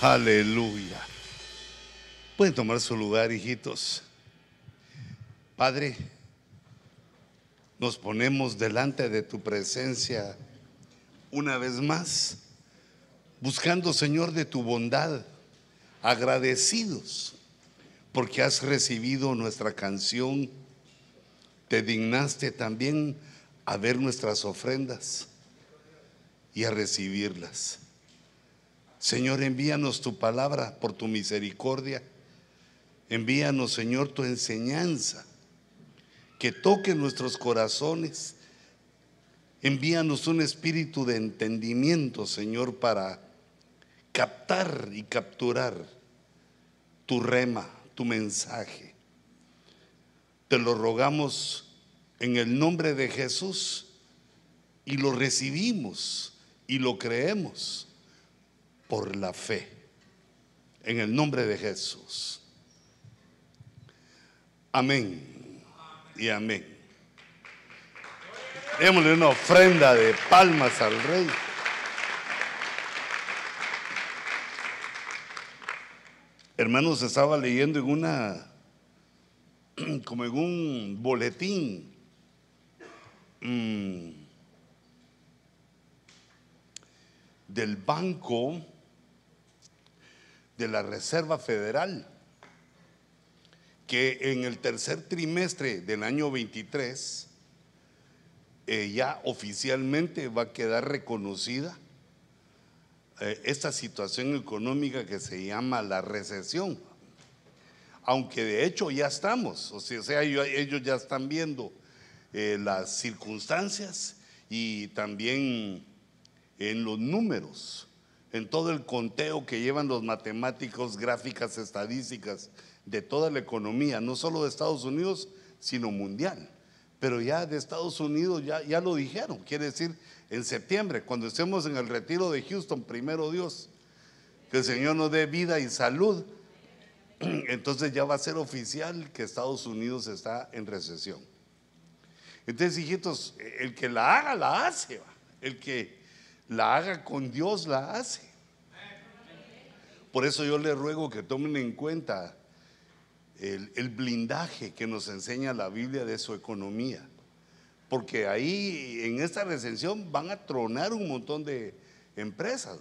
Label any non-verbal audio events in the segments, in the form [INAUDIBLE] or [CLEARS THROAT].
Aleluya. Pueden tomar su lugar, hijitos. Padre, nos ponemos delante de tu presencia una vez más, buscando, Señor, de tu bondad, agradecidos porque has recibido nuestra canción. Te dignaste también a ver nuestras ofrendas y a recibirlas. Señor, envíanos tu palabra por tu misericordia. Envíanos, Señor, tu enseñanza que toque nuestros corazones. Envíanos un espíritu de entendimiento, Señor, para captar y capturar tu rema, tu mensaje. Te lo rogamos en el nombre de Jesús y lo recibimos y lo creemos por la fe. En el nombre de Jesús. Amén y amén. Démosle una ofrenda de palmas al rey. Hermanos, estaba leyendo en una, [CLEARS THROAT] como en un boletín, mm, del Banco de la Reserva Federal, que en el tercer trimestre del año 23 eh, ya oficialmente va a quedar reconocida eh, esta situación económica que se llama la recesión. Aunque de hecho ya estamos, o sea, ellos ya están viendo eh, las circunstancias y también en los números, en todo el conteo que llevan los matemáticos, gráficas, estadísticas de toda la economía, no solo de Estados Unidos, sino mundial. Pero ya de Estados Unidos ya, ya lo dijeron, quiere decir en septiembre, cuando estemos en el retiro de Houston, primero Dios, que el Señor nos dé vida y salud, [CLEARS THROAT] entonces ya va a ser oficial que Estados Unidos está en recesión. Entonces, hijitos, el que la haga, la hace. El que la haga con Dios, la hace. Por eso yo le ruego que tomen en cuenta el, el, blindaje que nos enseña la Biblia de su economía. Porque ahí en esta recensión van a tronar un montón de empresas.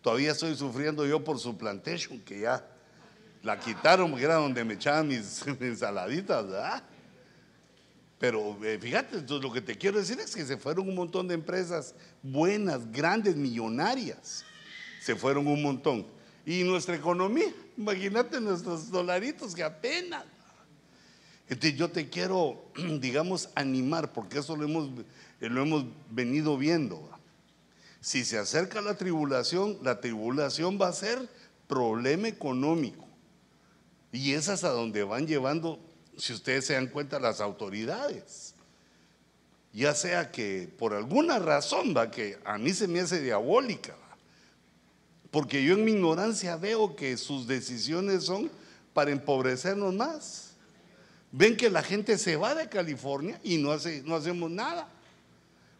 Todavía estoy sufriendo yo por su plantation, que ya la quitaron porque era donde me echaban mis, [LAUGHS] ensaladitas. Pero eh, fíjate, entonces lo que te quiero decir es que se fueron un montón de empresas buenas, grandes, millonarias. Se fueron un montón. Y nuestra economía, imagínate nuestros dolaritos que apenas. Entonces yo te quiero, [CLEARS THROAT] digamos, animar, porque eso lo hemos, eh, lo hemos venido viendo. Si se acerca la tribulación, la tribulación va a ser problema económico. Y es hasta donde van llevando si ustedes se dan cuenta, las autoridades. Ya sea que por alguna razón, va, que a mí se me hace diabólica, porque yo en mi ignorancia veo que sus decisiones son para empobrecernos más. Ven que la gente se va de California y no, hace, no hacemos nada.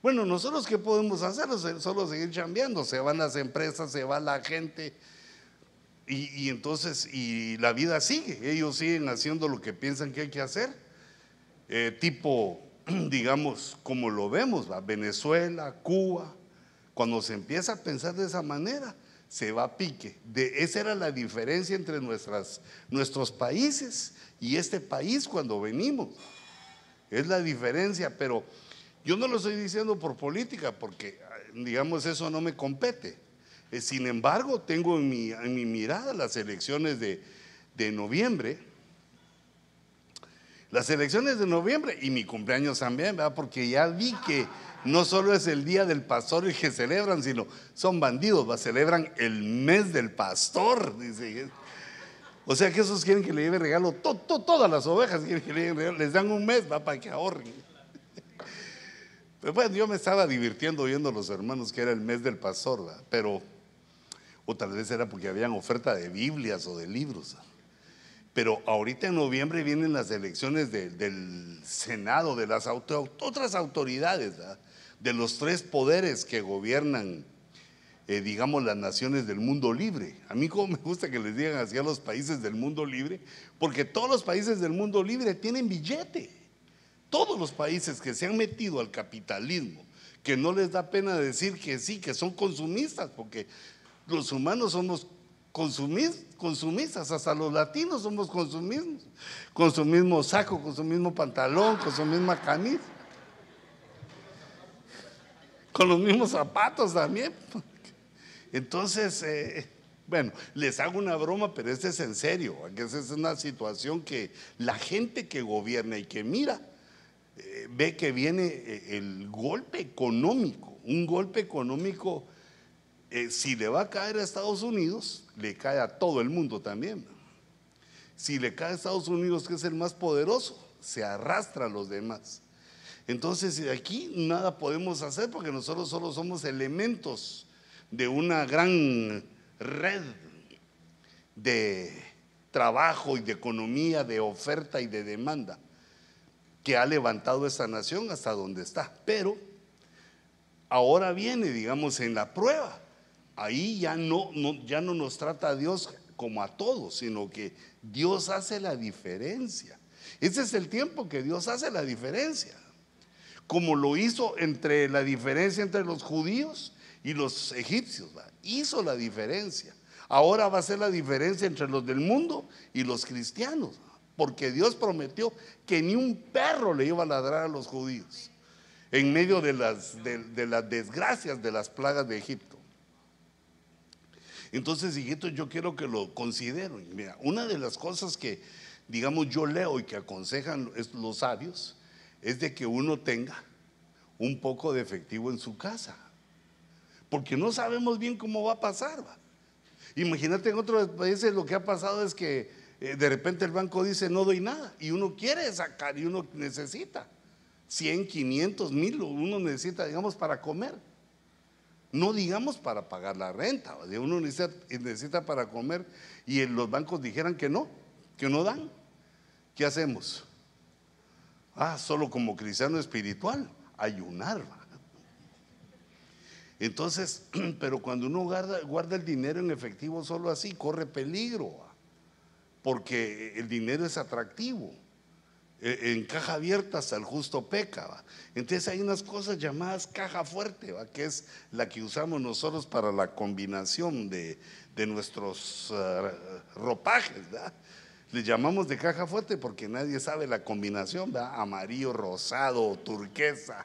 Bueno, nosotros qué podemos hacer? Solo seguir chambeando. Se van las empresas, se va la gente, y, entonces, y la vida sigue, ellos siguen haciendo lo que piensan que hay que hacer, eh, tipo, [CLEARS THROAT] digamos, como lo vemos, Venezuela, Cuba, cuando se empieza a pensar de esa manera, se va a pique. De, esa era la diferencia entre nuestras, nuestros países y este país cuando venimos. Es la diferencia, pero yo no lo estoy diciendo por política, porque, digamos, eso no me compete. Eh, sin embargo, tengo en mi, mirada las elecciones de, noviembre. Las elecciones de noviembre y mi cumpleaños también, ¿verdad? Porque ya vi que no solo es el día del pastor el que celebran, sino son bandidos, ¿va? celebran el mes del pastor, dice. O sea que esos quieren que le lleven regalo, todas las ovejas quieren que le lleven regalo, les dan un mes, ¿va? Para que ahorren. Pero bueno, yo me estaba divirtiendo oyendo a los hermanos que era el mes del pastor. Pero o tal vez era porque habían oferta de Biblias o de libros. Pero ahorita en noviembre vienen las elecciones del Senado, de las otras autoridades, de los tres poderes que gobiernan eh, digamos, las naciones del mundo libre. A mí como me gusta que les digan así a los países del mundo libre, porque todos los países del mundo libre tienen billete. Todos los países que se han metido al capitalismo, que no les da pena decir que sí, que son consumistas, porque los humanos somos consumistas, hasta los latinos somos consumismos, con su mismo saco, con su mismo pantalón, con su misma camisa, con los mismos zapatos también. Entonces, eh, bueno, les hago una broma, pero este es en serio, que esa es una situación que la gente que gobierna y que mira, eh, ve que viene eh, el golpe económico, un golpe económico eh, si le va a caer a Estados Unidos, le cae a todo el mundo también. Si le cae a Estados Unidos, que es el más poderoso, se arrastra a los demás. Entonces, aquí nada podemos hacer porque nosotros solo somos elementos de una gran red de trabajo y de economía, de oferta y de demanda que ha levantado esta nación hasta donde está. Pero ahora viene, digamos, en la prueba ahí ya no, ya no nos trata Dios como a todos, sino que Dios hace la diferencia. Ese es el tiempo que Dios hace la diferencia. Como lo hizo entre la diferencia entre los judíos y los egipcios. Hizo la diferencia. Ahora va a ser la diferencia entre los del mundo y los cristianos. Porque Dios prometió que ni un perro le iba a ladrar a los judíos en medio de las desgracias de las plagas de Egipto. Entonces, hijitos, yo quiero que lo consideren. Mira, una de las cosas que, digamos, yo leo y que aconsejan los sabios es de que uno tenga un poco de efectivo en su casa. Porque no sabemos bien cómo va a pasar. Imagínate en otros países lo que ha pasado es que eh, de repente el banco dice no doy nada y uno quiere sacar y uno necesita 100, 500, 1000, uno necesita, digamos, para comer. No digamos para pagar la renta, uno necesita, para comer y los bancos dijeran que no, que no dan. ¿Qué hacemos? Ah, solo como cristiano espiritual, ayunar. Entonces, [CLEARS THROAT] pero cuando uno guarda, guarda el dinero en efectivo solo así, corre peligro, porque el dinero es atractivo. E, en caja abierta hasta el justo peca. Entonces hay unas cosas llamadas caja fuerte, que es la que usamos nosotros para la combinación de, nuestros uh, ropajes. Le llamamos de caja fuerte porque nadie sabe la combinación, amarillo, rosado, turquesa.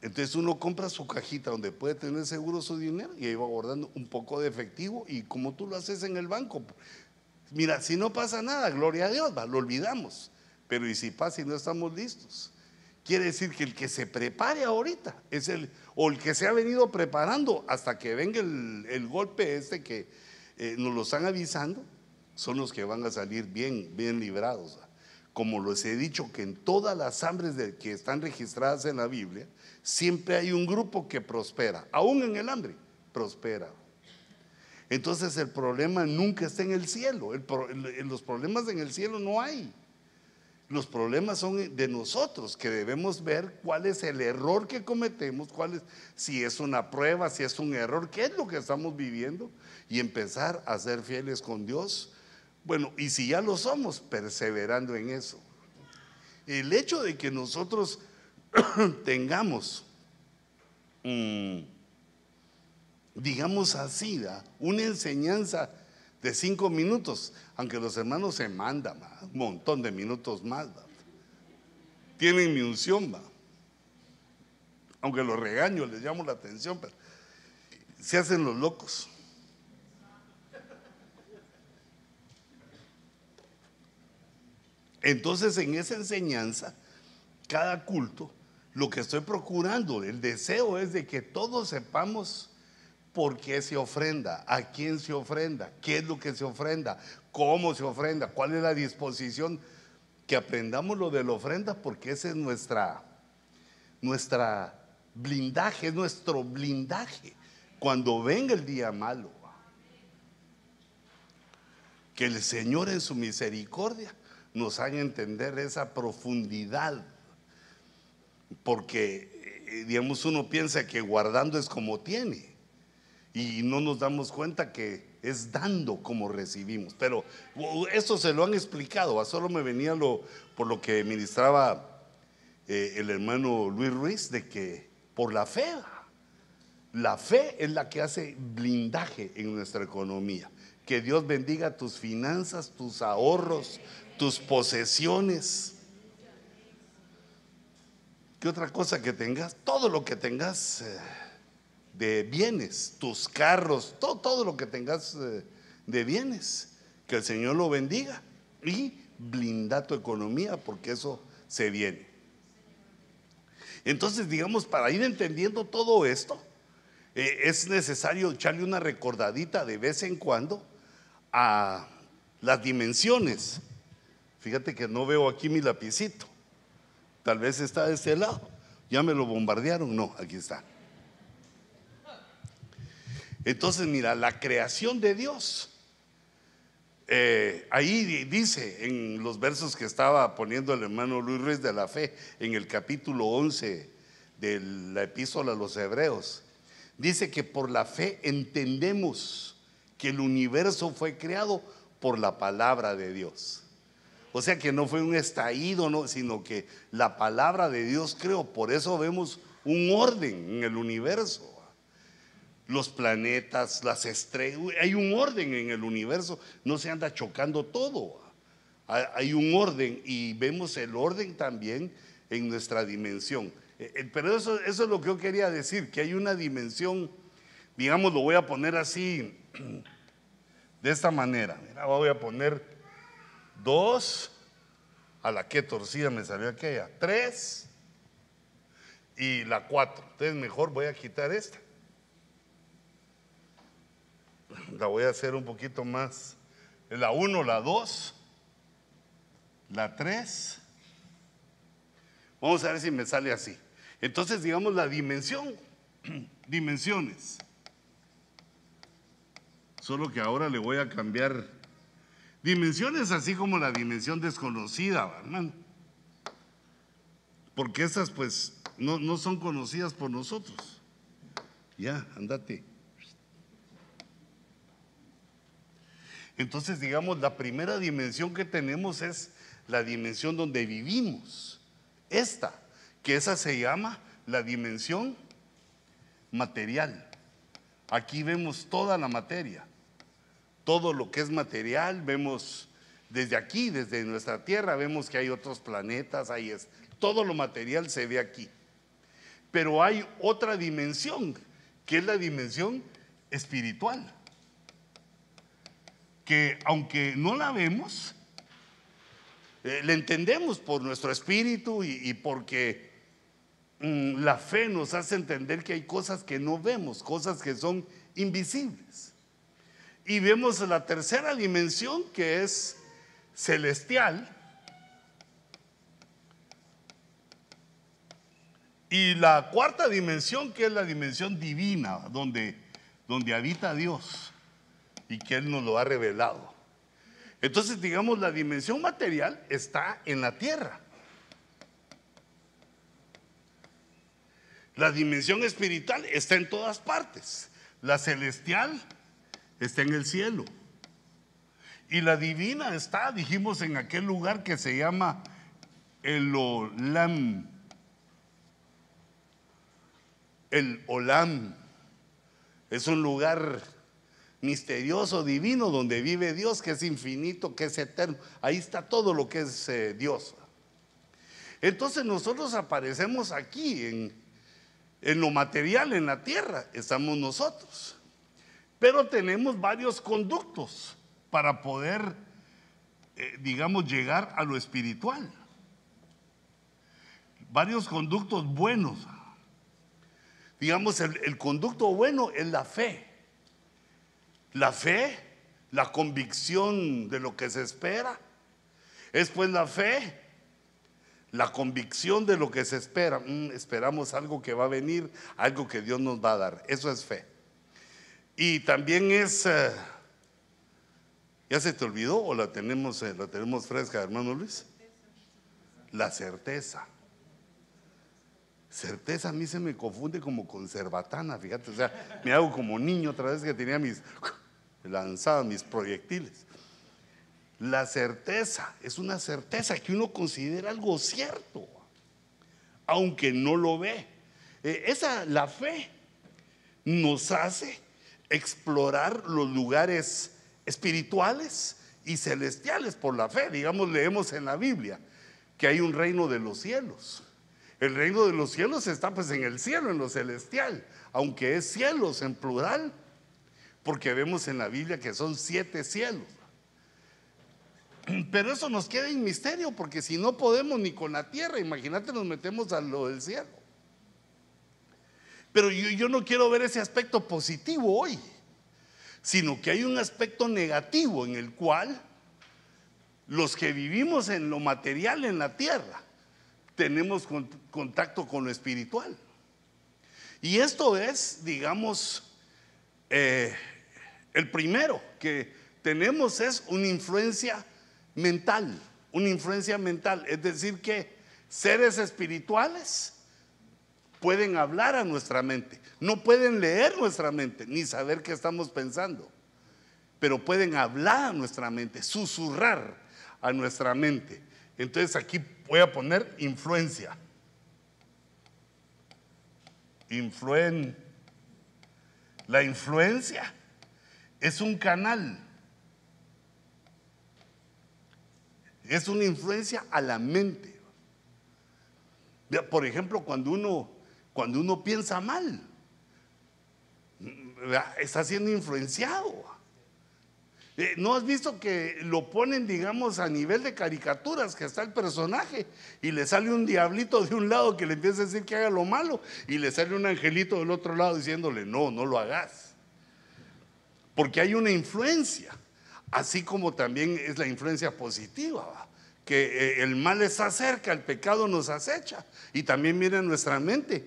Entonces uno compra su cajita donde puede tener seguro su dinero y ahí va guardando un poco de efectivo y como tú lo haces en el banco. Mira, si no pasa nada, gloria a Dios, lo olvidamos. Pero ¿y si pasa y no estamos listos? Quiere decir que el que se prepare ahorita es el, o el que se ha venido preparando hasta que venga el, golpe este que eh, nos lo están avisando, son los que van a salir bien, bien librados. Como les he dicho que en todas las hambres de, que están registradas en la Biblia, siempre hay un grupo que prospera, aún en el hambre, prospera. Entonces el problema nunca está en el cielo, los problemas en el cielo no hay. Los problemas son de nosotros, que debemos ver cuál es el error que cometemos, cuál es, si es una prueba, si es un error, qué es lo que estamos viviendo y empezar a ser fieles con Dios. Bueno, y si ya lo somos, perseverando en eso. El hecho de que nosotros [CLEARS THROAT] tengamos, mm, digamos así, una enseñanza de cinco minutos, aunque los hermanos se mandan un montón de minutos más. Tienen mi unción, va. aunque los regaño, les llamo la atención, pero se hacen los locos. Entonces en esa enseñanza, cada culto, lo que estoy procurando, el deseo es de que todos sepamos por qué se ofrenda, a quién se ofrenda, qué es lo que se ofrenda, cómo se ofrenda, cuál es la disposición. Que aprendamos lo de la ofrenda porque ese es nuestra, nuestra blindaje, es nuestro blindaje cuando venga el día malo. Que el Señor en su misericordia nos haga entender esa profundidad. Porque, eh, digamos, uno piensa que guardando es como tiene. Y no nos damos cuenta que es dando como recibimos. Pero eso se lo han explicado, solo me venía lo, por lo que ministraba eh, el hermano Luis Ruiz, de que por la fe, la fe es la que hace blindaje en nuestra economía. Que Dios bendiga tus finanzas, tus ahorros, tus posesiones. ¿Qué otra cosa que tengas? Todo lo que tengas eh, de bienes, tus carros, todo, todo lo que tengas eh, de bienes. Que el Señor lo bendiga y blinda tu economía porque eso se viene. Entonces, digamos, para ir entendiendo todo esto, eh, es necesario echarle una recordadita de vez en cuando a las dimensiones. Fíjate que no veo aquí mi lapicito. Tal vez está de este lado. ¿Ya me lo bombardearon? No, aquí está. Entonces, mira, la creación de Dios. Eh, ahí dice en los versos que estaba poniendo el hermano Luis Ruiz de la Fe, en el capítulo 11 de la epístola a los Hebreos, dice que por la fe entendemos que el universo fue creado por la palabra de Dios. O sea que no fue un estallido, no, sino que la palabra de Dios creó. Por eso vemos un orden en el universo. Los planetas, las estrellas, hay un orden en el universo, no se anda chocando todo. Hay un orden y vemos el orden también en nuestra dimensión. Eh, eh, pero eso, es lo que yo quería decir, que hay una dimensión, digamos, lo voy a poner así, [CLEARS THROAT] de esta manera. Mira, voy a poner dos, a la que torcida me salió aquella, tres y la cuatro. Entonces mejor voy a quitar esta. La voy a hacer un poquito más. La uno, la dos, la tres. Vamos a ver si me sale así. Entonces, digamos la dimensión, [CLEARS THROAT] dimensiones. Solo que ahora le voy a cambiar dimensiones así como la dimensión desconocida, hermano. Porque esas pues no, no son conocidas por nosotros. Ya, andate. Entonces, digamos, la primera dimensión que tenemos es la dimensión donde vivimos. Esta que esa se llama la dimensión material. Aquí vemos toda la materia, todo lo que es material, vemos desde aquí, desde nuestra Tierra, vemos que hay otros planetas, ahí es, todo lo material se ve aquí. Pero hay otra dimensión, que es la dimensión espiritual, que aunque no la vemos, eh, la entendemos por nuestro espíritu y porque Mm, la fe nos hace entender que hay cosas que no vemos, cosas que son invisibles. Y vemos la tercera dimensión que es celestial. Y la cuarta dimensión que es la dimensión divina, donde, donde habita Dios y que Él nos lo ha revelado. Entonces, digamos, la dimensión material está en la tierra. La dimensión espiritual está en todas partes. La celestial está en el cielo. Y la divina está, dijimos, en aquel lugar que se llama el Olam. El Olam. Es un lugar misterioso, divino, donde vive Dios, que es infinito, que es eterno. Ahí está todo lo que es eh, Dios. Entonces nosotros aparecemos aquí en, en lo material, en la tierra, estamos nosotros. Pero tenemos varios conductos para poder, eh, digamos, llegar a lo espiritual. Varios conductos buenos. Digamos, el, el conducto bueno es la fe. La fe, la convicción de lo que se espera. Es pues la fe la convicción de lo que se espera. Mm, esperamos algo que va a venir, algo que Dios nos va a dar. Eso es fe. Y también es, eh, ¿ya se te olvidó o la tenemos, eh, la tenemos fresca, hermano Luis? La certeza. Certeza a mí se me confunde como conservatana, fíjate, o sea, me hago como niño otra vez que tenía mis, lanzaba mis proyectiles. La certeza es una certeza que uno considera algo cierto, aunque no lo ve. Eh, esa, la fe, nos hace explorar los lugares espirituales y celestiales por la fe. Digamos, leemos en la Biblia que hay un reino de los cielos el reino de los cielos está pues en el cielo, en lo celestial, aunque es cielos en plural, porque vemos en la Biblia que son siete cielos. Pero eso nos queda en misterio, porque si no podemos ni con la tierra, imagínate nos metemos a lo del cielo. Pero yo, no quiero ver ese aspecto positivo hoy, sino que hay un aspecto negativo en el cual los que vivimos en lo material en la tierra, tenemos contacto con lo espiritual. Y esto es, digamos, eh, el primero que tenemos es una influencia mental, una influencia mental. Es decir, que seres espirituales pueden hablar a nuestra mente, no pueden leer nuestra mente ni saber qué estamos pensando, pero pueden hablar a nuestra mente, susurrar a nuestra mente. Entonces aquí voy a poner influencia. Influen. La influencia es un canal. Es una influencia a la mente. Por ejemplo, cuando uno, cuando uno piensa mal, está siendo influenciado. Eh, ¿No has visto que lo ponen, digamos, a nivel de caricaturas, que está el personaje y le sale un diablito de un lado que le empieza a decir que haga lo malo y le sale un angelito del otro lado diciéndole, no, no lo hagas? Porque hay una influencia, así como también es la influencia positiva, que eh, el mal está cerca, el pecado nos acecha y también mira en nuestra mente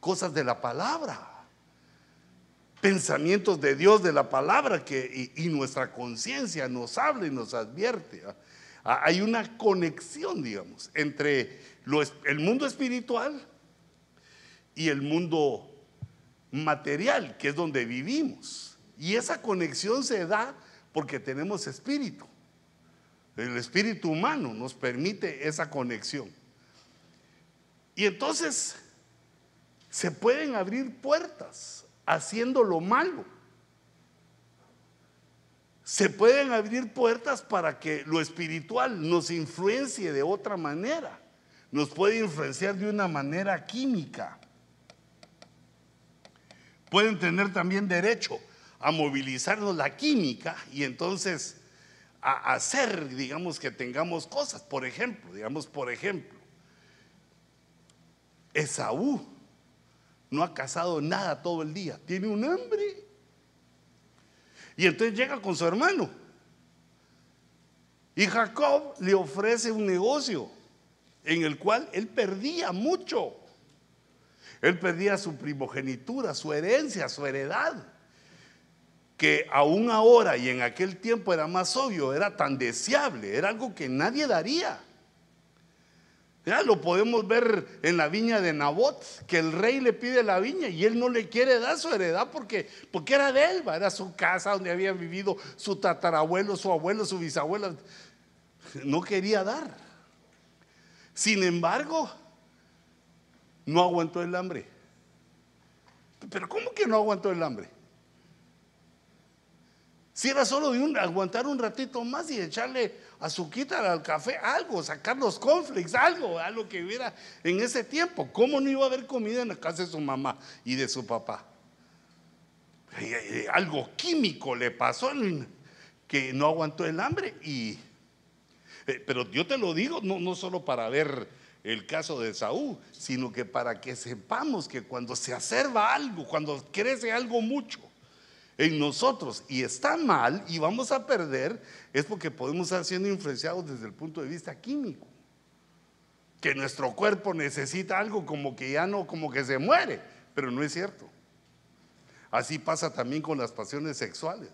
cosas de la palabra pensamientos de Dios, de la palabra, que, y, nuestra conciencia nos habla y nos advierte. hay una conexión, digamos, entre el mundo espiritual y el mundo material, que es donde vivimos. Y esa conexión se da porque tenemos espíritu. El espíritu humano nos permite esa conexión. Y entonces se pueden abrir puertas haciendo lo malo. Se pueden abrir puertas para que lo espiritual nos influencie de otra manera. Nos puede influenciar de una manera química. Pueden tener también derecho a movilizarnos la química y entonces a hacer, digamos, que tengamos cosas. Por ejemplo, digamos, por ejemplo, Esaú no ha cazado nada todo el día, tiene un hambre. Y entonces llega con su hermano. Y Jacob le ofrece un negocio en el cual él perdía mucho. Él perdía su primogenitura, su herencia, su heredad, que aún ahora y en aquel tiempo era más obvio, era tan deseable, era algo que nadie daría. Ya lo podemos ver en la viña de Nabot, que el rey le pide la viña y él no le quiere dar su heredad porque, porque era de él, era su casa donde había vivido su tatarabuelo, su abuelo, su bisabuelo. No quería dar. Sin embargo, no aguantó el hambre. Pero ¿cómo que no aguantó el hambre? Si era solo de un, aguantar un ratito más y echarle azuquita al café, algo, sacar los conflicts, algo, algo que hubiera en ese tiempo. ¿Cómo no iba a haber comida en la casa de su mamá y de su papá? Algo químico le pasó que no aguantó el hambre y... Eh, pero yo te lo digo, no, no solo para ver el caso de Saúl, sino que para que sepamos que cuando se acerva algo, cuando crece algo mucho, en nosotros y está mal y vamos a perder, es porque podemos estar siendo influenciados desde el punto de vista químico. Que nuestro cuerpo necesita algo como que ya no, como que se muere, pero no es cierto. Así pasa también con las pasiones sexuales,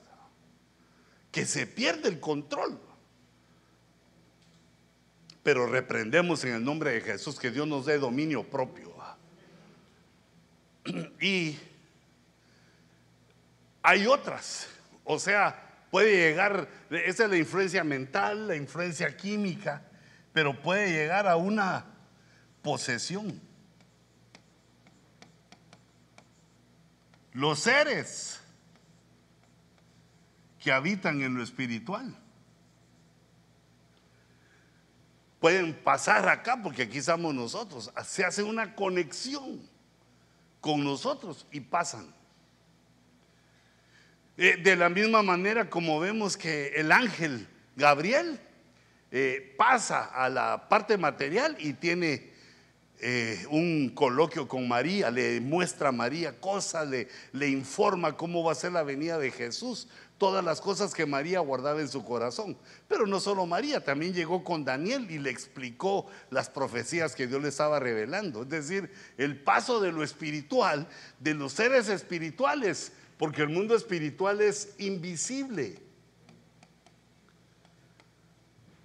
que se pierde el control. Pero reprendemos en el nombre de Jesús que Dios nos dé dominio propio. [CLEARS THROAT] y hay otras. O sea, puede llegar, esa es la influencia mental, la influencia química, pero puede llegar a una posesión. Los seres que habitan en lo espiritual pueden pasar acá porque aquí estamos nosotros. Se hace una conexión con nosotros y pasan. Eh, de la misma manera como vemos que el ángel Gabriel eh, pasa a la parte material y tiene eh, un coloquio con María, le muestra a María cosas, le, le informa cómo va a ser la venida de Jesús, todas las cosas que María guardaba en su corazón. Pero no solo María, también llegó con Daniel y le explicó las profecías que Dios le estaba revelando. Es decir, el paso de lo espiritual, de los seres espirituales porque el mundo espiritual es invisible.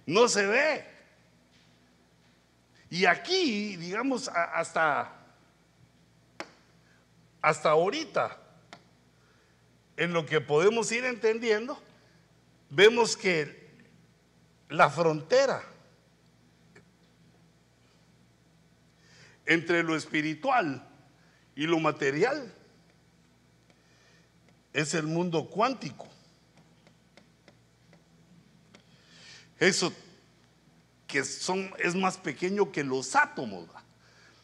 No se ve. Y aquí, digamos, hasta, hasta ahorita, en lo que podemos ir entendiendo, vemos que la frontera entre lo espiritual y lo material es el mundo cuántico. Eso que son, es más pequeño que los átomos,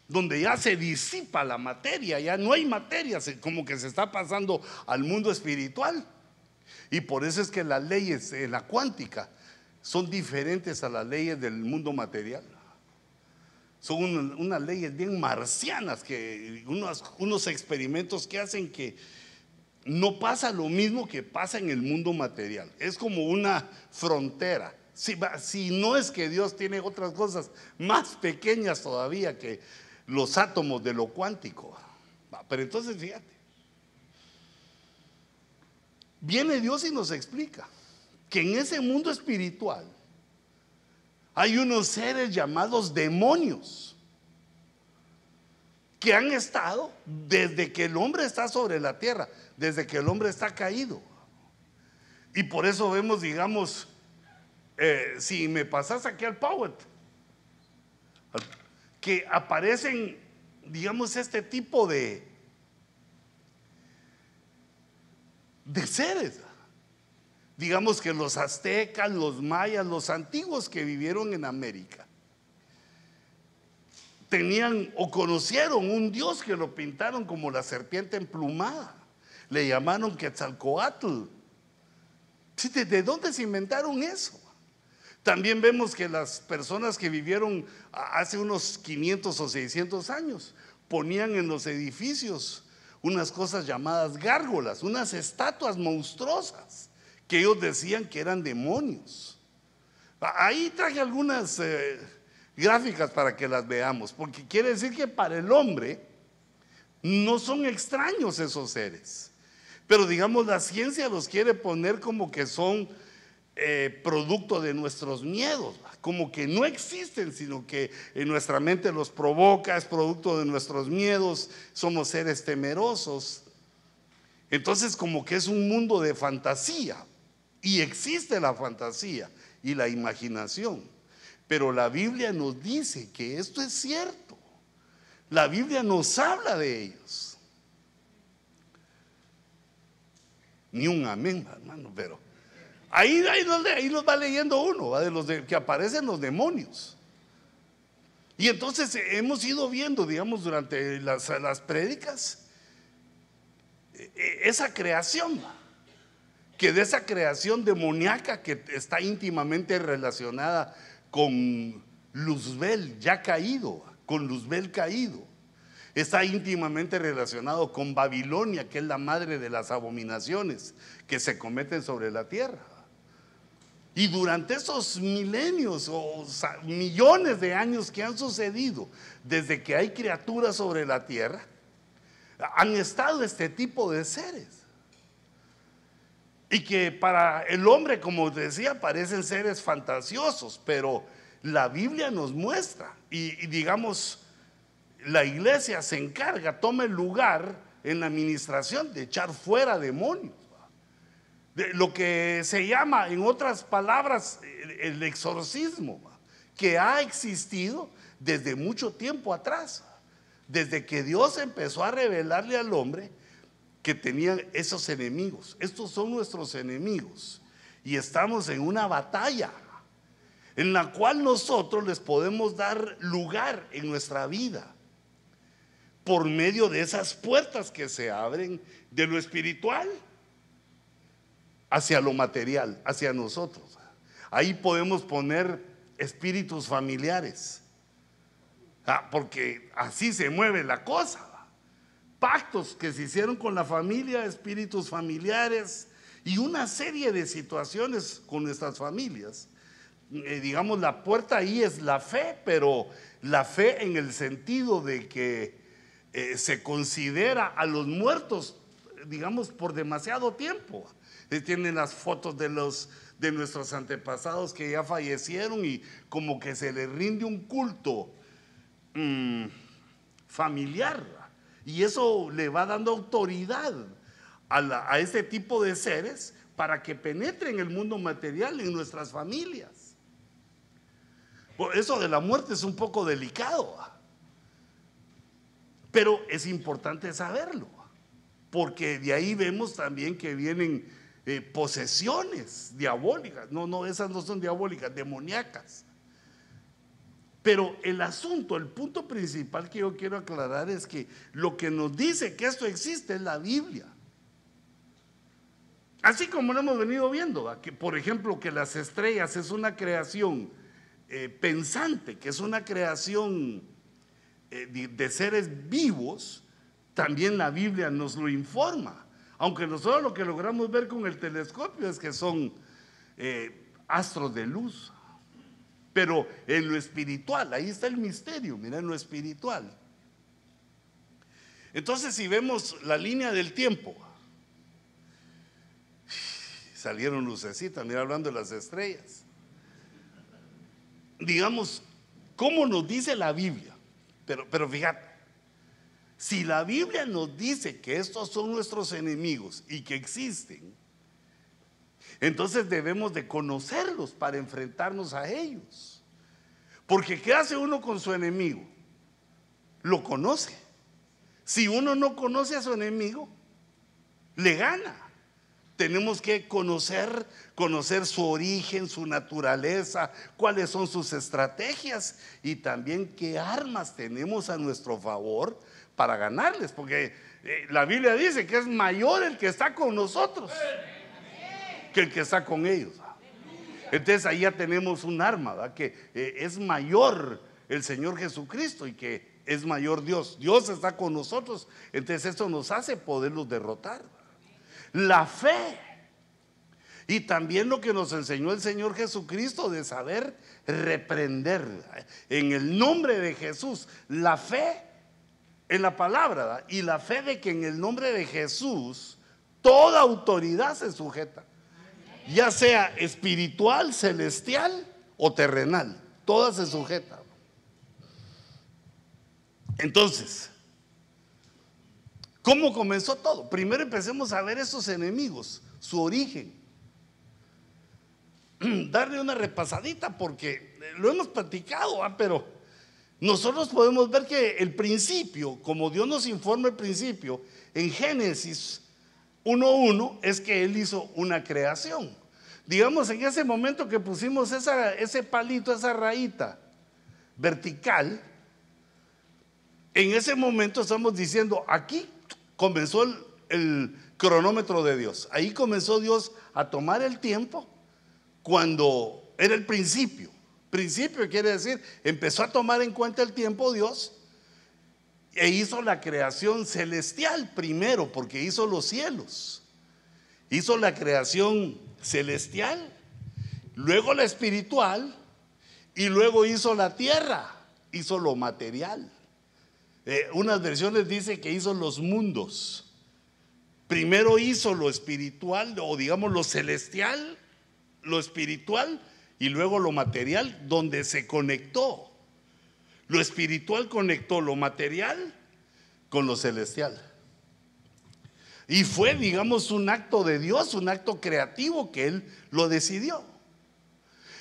donde ya se disipa la materia, ya no hay materia, como que se está pasando al mundo espiritual. Y por eso es que las leyes de la cuántica son diferentes a las leyes del mundo material. Son unas leyes bien marcianas, que unos, unos experimentos que hacen que no pasa lo mismo que pasa en el mundo material. Es como una frontera. Si, no es que Dios tiene otras cosas más pequeñas todavía que los átomos de lo cuántico. Pero entonces fíjate, viene Dios y nos explica que en ese mundo espiritual hay unos seres llamados demonios que han estado desde que el hombre está sobre la tierra desde que el hombre está caído. Y por eso vemos, digamos, eh, si me pasas aquí al Power, que aparecen, digamos, este tipo de, de seres. Digamos que los aztecas, los mayas, los antiguos que vivieron en América, tenían o conocieron un dios que lo pintaron como la serpiente emplumada le llamaron Quetzalcoatl. ¿De dónde se inventaron eso? También vemos que las personas que vivieron hace unos 500 o 600 años ponían en los edificios unas cosas llamadas gárgolas, unas estatuas monstruosas que ellos decían que eran demonios. Ahí traje algunas eh, gráficas para que las veamos, porque quiere decir que para el hombre no son extraños esos seres. Pero digamos, la ciencia los quiere poner como que son eh, producto de nuestros miedos, como que no existen, sino que en nuestra mente los provoca, es producto de nuestros miedos, somos seres temerosos. Entonces como que es un mundo de fantasía y existe la fantasía y la imaginación. Pero la Biblia nos dice que esto es cierto. La Biblia nos habla de ellos. Ni un amén, hermano, pero ahí, ahí, ahí los va leyendo uno, de los que aparecen los demonios. Y entonces hemos ido viendo, digamos, durante las, las prédicas, e, e, esa creación, que de esa creación demoníaca que está íntimamente relacionada con Luzbel ya caído, con Luzbel caído está íntimamente relacionado con Babilonia, que es la madre de las abominaciones que se cometen sobre la tierra. Y durante esos milenios o millones de años que han sucedido desde que hay criaturas sobre la tierra, han estado este tipo de seres. Y que para el hombre, como decía, parecen seres fantasiosos, pero la Biblia nos muestra, y digamos, la iglesia se encarga, toma el lugar en la administración de echar fuera demonios. De lo que se llama, en otras palabras, el exorcismo, que ha existido desde mucho tiempo atrás, desde que Dios empezó a revelarle al hombre que tenía esos enemigos. Estos son nuestros enemigos y estamos en una batalla en la cual nosotros les podemos dar lugar en nuestra vida por medio de esas puertas que se abren de lo espiritual hacia lo material, hacia nosotros. Ahí podemos poner espíritus familiares, ah, porque así se mueve la cosa. Pactos que se hicieron con la familia, espíritus familiares y una serie de situaciones con nuestras familias. Eh, digamos, la puerta ahí es la fe, pero la fe en el sentido de que eh, se considera a los muertos, digamos, por demasiado tiempo. Eh, tienen las fotos de los de nuestros antepasados que ya fallecieron y como que se les rinde un culto mm, familiar. Y eso le va dando autoridad a, a este tipo de seres para que penetren el mundo material en nuestras familias. Eso de la muerte es un poco delicado. Pero es importante saberlo, porque de ahí vemos también que vienen eh, posesiones diabólicas. No, no, esas no son diabólicas, demoníacas. Pero el asunto, el punto principal que yo quiero aclarar es que lo que nos dice que esto existe es la Biblia. Así como lo hemos venido viendo, por ejemplo que las estrellas es una creación eh, pensante, que es una creación de, seres vivos, también la Biblia nos lo informa. Aunque nosotros lo que logramos ver con el telescopio es que son eh, astros de luz. Pero en lo espiritual, ahí está el misterio, mira, en lo espiritual. Entonces, si vemos la línea del tiempo, salieron lucecitas, mira, hablando de las estrellas. Digamos, ¿cómo nos dice la Biblia? Pero, pero fíjate, si la Biblia nos dice que estos son nuestros enemigos y que existen, entonces debemos de conocerlos para enfrentarnos a ellos. Porque ¿qué hace uno con su enemigo? Lo conoce. Si uno no conoce a su enemigo, le gana. Tenemos que conocer, conocer su origen, su naturaleza, cuáles son sus estrategias y también qué armas tenemos a nuestro favor para ganarles, porque eh, la Biblia dice que es mayor el que está con nosotros que el que está con ellos. Entonces ahí ya tenemos un arma, que eh, es mayor el Señor Jesucristo y que es mayor Dios. Dios está con nosotros, entonces eso nos hace poderlos derrotar la fe. Y también lo que nos enseñó el Señor Jesucristo de saber reprender en el nombre de Jesús. La fe en la palabra y la fe de que en el nombre de Jesús toda autoridad se sujeta. Ya sea espiritual, celestial o terrenal. Toda se sujeta. Entonces, ¿Cómo comenzó todo? Primero empecemos a ver esos enemigos, su origen. [CLEARS THROAT] Darle una repasadita porque lo hemos platicado, ¿ah? pero nosotros podemos ver que el principio, como Dios nos informa el principio, en Génesis 1.1 es que Él hizo una creación. Digamos, en ese momento que pusimos ese palito, esa rayita vertical, en ese momento estamos diciendo, aquí comenzó el, cronómetro de Dios. Ahí comenzó Dios a tomar el tiempo cuando era el principio. Principio quiere decir, empezó a tomar en cuenta el tiempo Dios e hizo la creación celestial primero, porque hizo los cielos. Hizo la creación celestial, luego la espiritual y luego hizo la tierra, hizo lo material. Eh, unas versiones dicen que hizo los mundos. Primero hizo lo espiritual o digamos lo celestial, lo espiritual y luego lo material donde se conectó. Lo espiritual conectó lo material con lo celestial. Y fue, digamos, un acto de Dios, un acto creativo que Él lo decidió.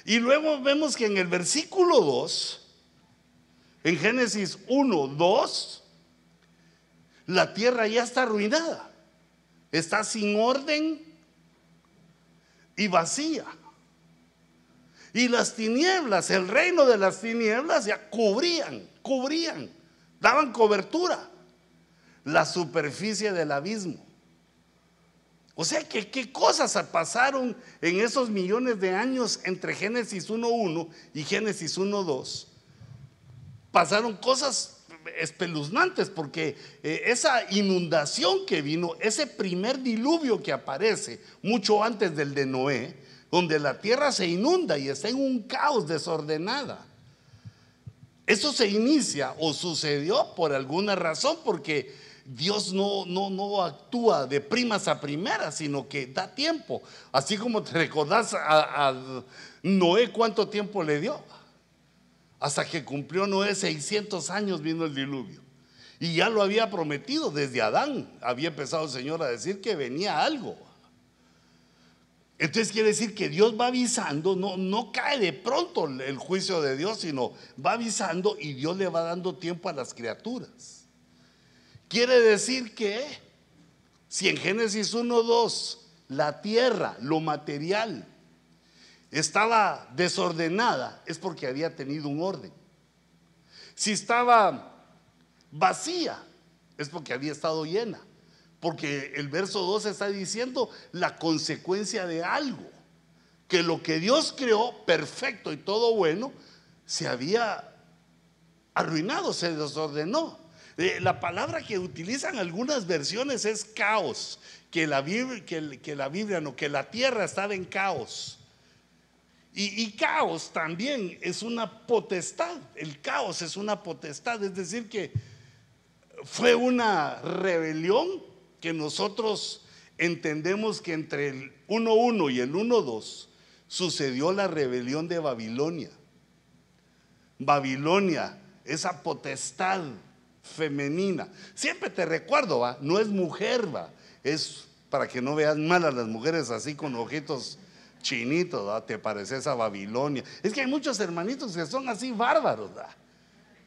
Y luego vemos que en el versículo 2, en Génesis 1, 2, la tierra ya está arruinada. Está sin orden y vacía. Y las tinieblas, el reino de las tinieblas ya cubrían, cubrían, daban cobertura la superficie del abismo. O sea, que qué cosas pasaron en esos millones de años entre Génesis 1.1 y Génesis 1.2. Pasaron cosas espeluznantes porque eh, esa inundación que vino, ese primer diluvio que aparece mucho antes del de Noé, donde la tierra se inunda y está en un caos desordenada. Eso se inicia o sucedió por alguna razón porque Dios no, no, no actúa de primas a primeras, sino que da tiempo. Así como te recordás a, a Noé cuánto tiempo le dio. Hasta que cumplió Noé 600 años vino el diluvio. Y ya lo había prometido desde Adán. Había empezado el Señor a decir que venía algo. Entonces quiere decir que Dios va avisando, no, no cae de pronto el juicio de Dios, sino va avisando y Dios le va dando tiempo a las criaturas. Quiere decir que si en Génesis 1.2 la tierra, lo material, estaba desordenada, es porque había tenido un orden. Si estaba vacía, es porque había estado llena. Porque el verso 2 está diciendo la consecuencia de algo. Que lo que Dios creó, perfecto y todo bueno, se había arruinado, se desordenó. Eh, la palabra que utilizan algunas versiones es caos, que la, Biblia, que, la Biblia no, que la tierra estaba en caos. Y, caos también es una potestad, el caos es una potestad, es decir, que fue una rebelión que nosotros entendemos que entre el 1.1 y el 1.2 sucedió la rebelión de Babilonia. Babilonia, esa potestad femenina. Siempre te recuerdo, ¿va? no es mujer, ¿va? es para que no veas mal a las mujeres así con ojitos chinitos, ¿va? te pareces a Babilonia. Es que hay muchos hermanitos que son así bárbaros. ¿va?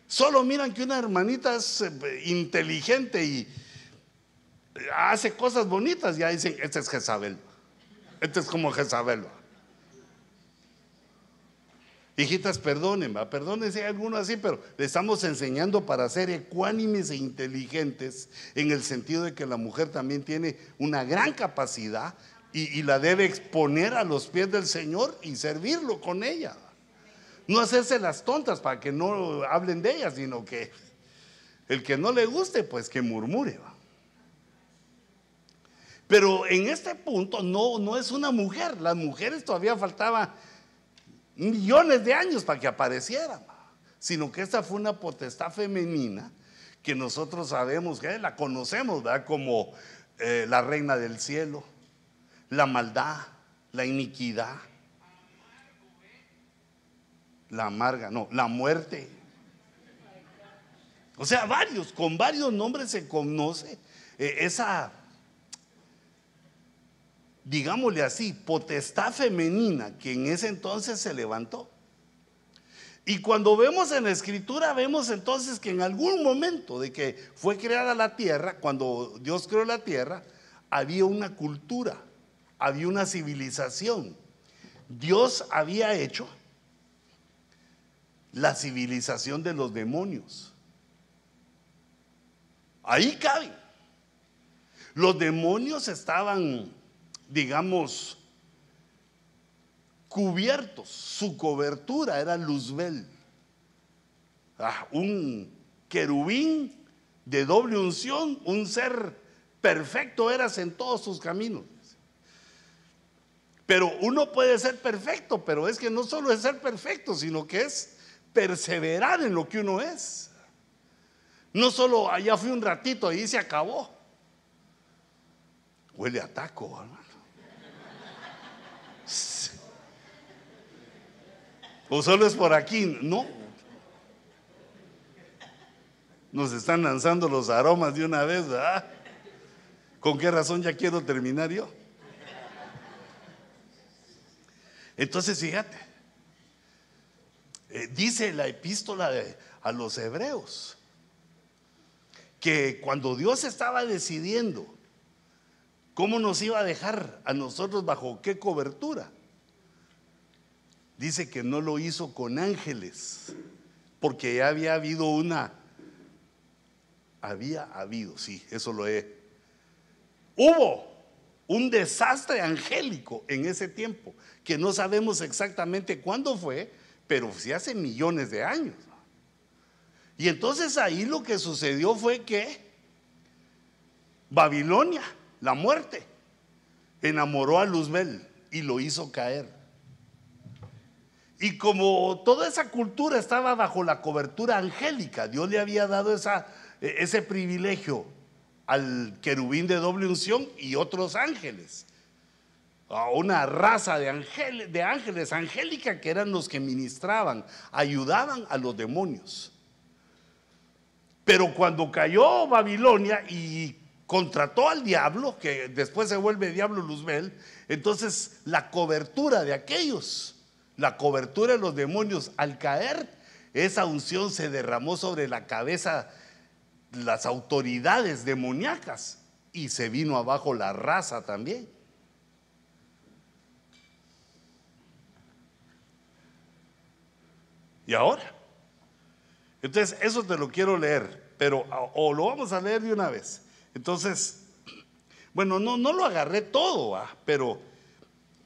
Solo miran que una hermanita es eh, inteligente y, hace cosas bonitas, ya dicen, este es Jezabel. Este es como Jezabel. Hijitas, perdonen, perdonen si hay alguno así, pero le estamos enseñando para ser ecuánimes e inteligentes en el sentido de que la mujer también tiene una gran capacidad y, la debe exponer a los pies del Señor y servirlo con ella. No hacerse las tontas para que no hablen de ella, sino que el que no le guste, pues que murmure. Pero en este punto no, no es una mujer. Las mujeres todavía faltaba millones de años para que aparecieran. Sino que esta fue una potestad femenina que nosotros sabemos, que la conocemos ¿verdad? como eh, la reina del cielo, la maldad, la iniquidad, la amarga, no, la muerte. O sea, varios, con varios nombres se conoce eh, esa digámosle así, potestad femenina que en ese entonces se levantó. Y cuando vemos en la escritura, vemos entonces que en algún momento de que fue creada la tierra, cuando Dios creó la tierra, había una cultura, había una civilización. Dios había hecho la civilización de los demonios. Ahí cabe. Los demonios estaban digamos, cubiertos. Su cobertura era Luzbel. Ah, un querubín de doble unción, un ser perfecto eras en todos sus caminos. Pero uno puede ser perfecto, pero es que no solo es ser perfecto, sino que es perseverar en lo que uno es. No solo allá fui un ratito, ahí se acabó. Huele a taco, hermano. O solo es por aquí. No. Nos están lanzando los aromas de una vez, ¿verdad? ¿Con qué razón ya quiero terminar yo? Entonces, fíjate, eh, dice la epístola a los hebreos que cuando Dios estaba decidiendo cómo nos iba a dejar a nosotros bajo qué cobertura, dice que no lo hizo con ángeles, porque ya había habido una, había habido, sí, eso lo he, hubo un desastre angélico en ese tiempo, que no sabemos exactamente cuándo fue, pero sí hace millones de años. Y entonces ahí lo que sucedió fue que Babilonia, la muerte, enamoró a Luzbel y lo hizo caer. Y como toda esa cultura estaba bajo la cobertura angélica, Dios le había dado esa, e, ese privilegio al querubín de doble unción y otros ángeles. A una raza de ángeles, de ángeles angélica que eran los que ministraban, ayudaban a los demonios. Pero cuando cayó Babilonia y contrató al diablo, que después se vuelve diablo Luzbel, entonces la cobertura de aquellos, la cobertura de los demonios, al caer, esa unción se derramó sobre la cabeza de las autoridades demoníacas y se vino abajo la raza también. ¿Y ahora? Entonces, eso te lo quiero leer, pero o lo vamos a leer de una vez. Entonces, bueno, no, no lo agarré todo, pero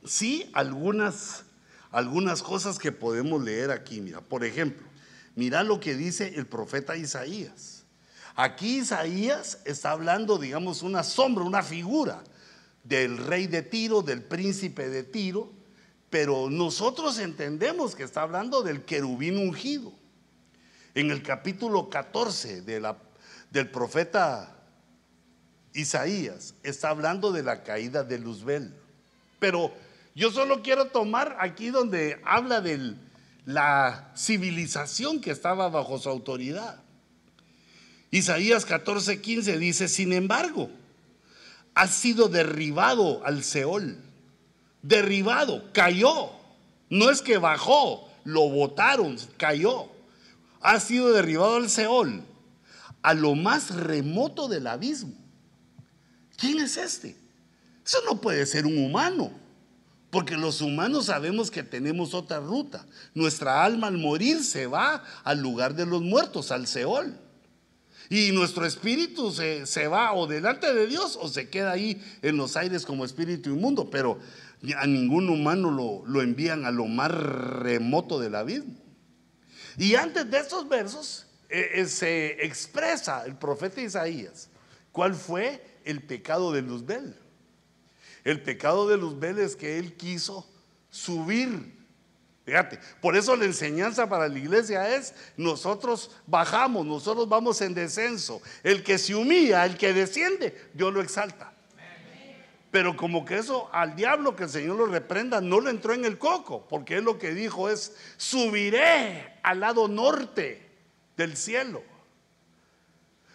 sí algunas, algunas cosas que podemos leer aquí. Mira, por ejemplo, mira lo que dice el profeta Isaías. Aquí Isaías está hablando, digamos, una sombra, una figura del rey de Tiro, del príncipe de Tiro, pero nosotros entendemos que está hablando del querubín ungido. En el capítulo 14 de la, del profeta Isaías está hablando de la caída de Luzbel. Pero yo solo quiero tomar aquí donde habla de la civilización que estaba bajo su autoridad. Isaías 14:15 dice, sin embargo, ha sido derribado al Seol, derribado, cayó. No es que bajó, lo botaron, cayó ha sido derribado al Seol, a lo más remoto del abismo. ¿Quién es este? Eso no puede ser un humano, porque los humanos sabemos que tenemos otra ruta. Nuestra alma al morir se va al lugar de los muertos, al Seol. Y nuestro espíritu se, va o delante de Dios o se queda ahí en los aires como espíritu inmundo, pero a ningún humano lo, lo envían a lo más remoto del abismo. Y antes de estos versos eh, eh, se expresa el profeta Isaías cuál fue el pecado de Luzbel. El pecado de Luzbel es que él quiso subir. Fíjate, por eso la enseñanza para la iglesia es, nosotros bajamos, nosotros vamos en descenso. El que se humilla, el que desciende, Dios lo exalta. Pero como que eso al diablo que el Señor lo reprenda no le entró en el coco, porque él lo que dijo es, subiré al lado norte del cielo.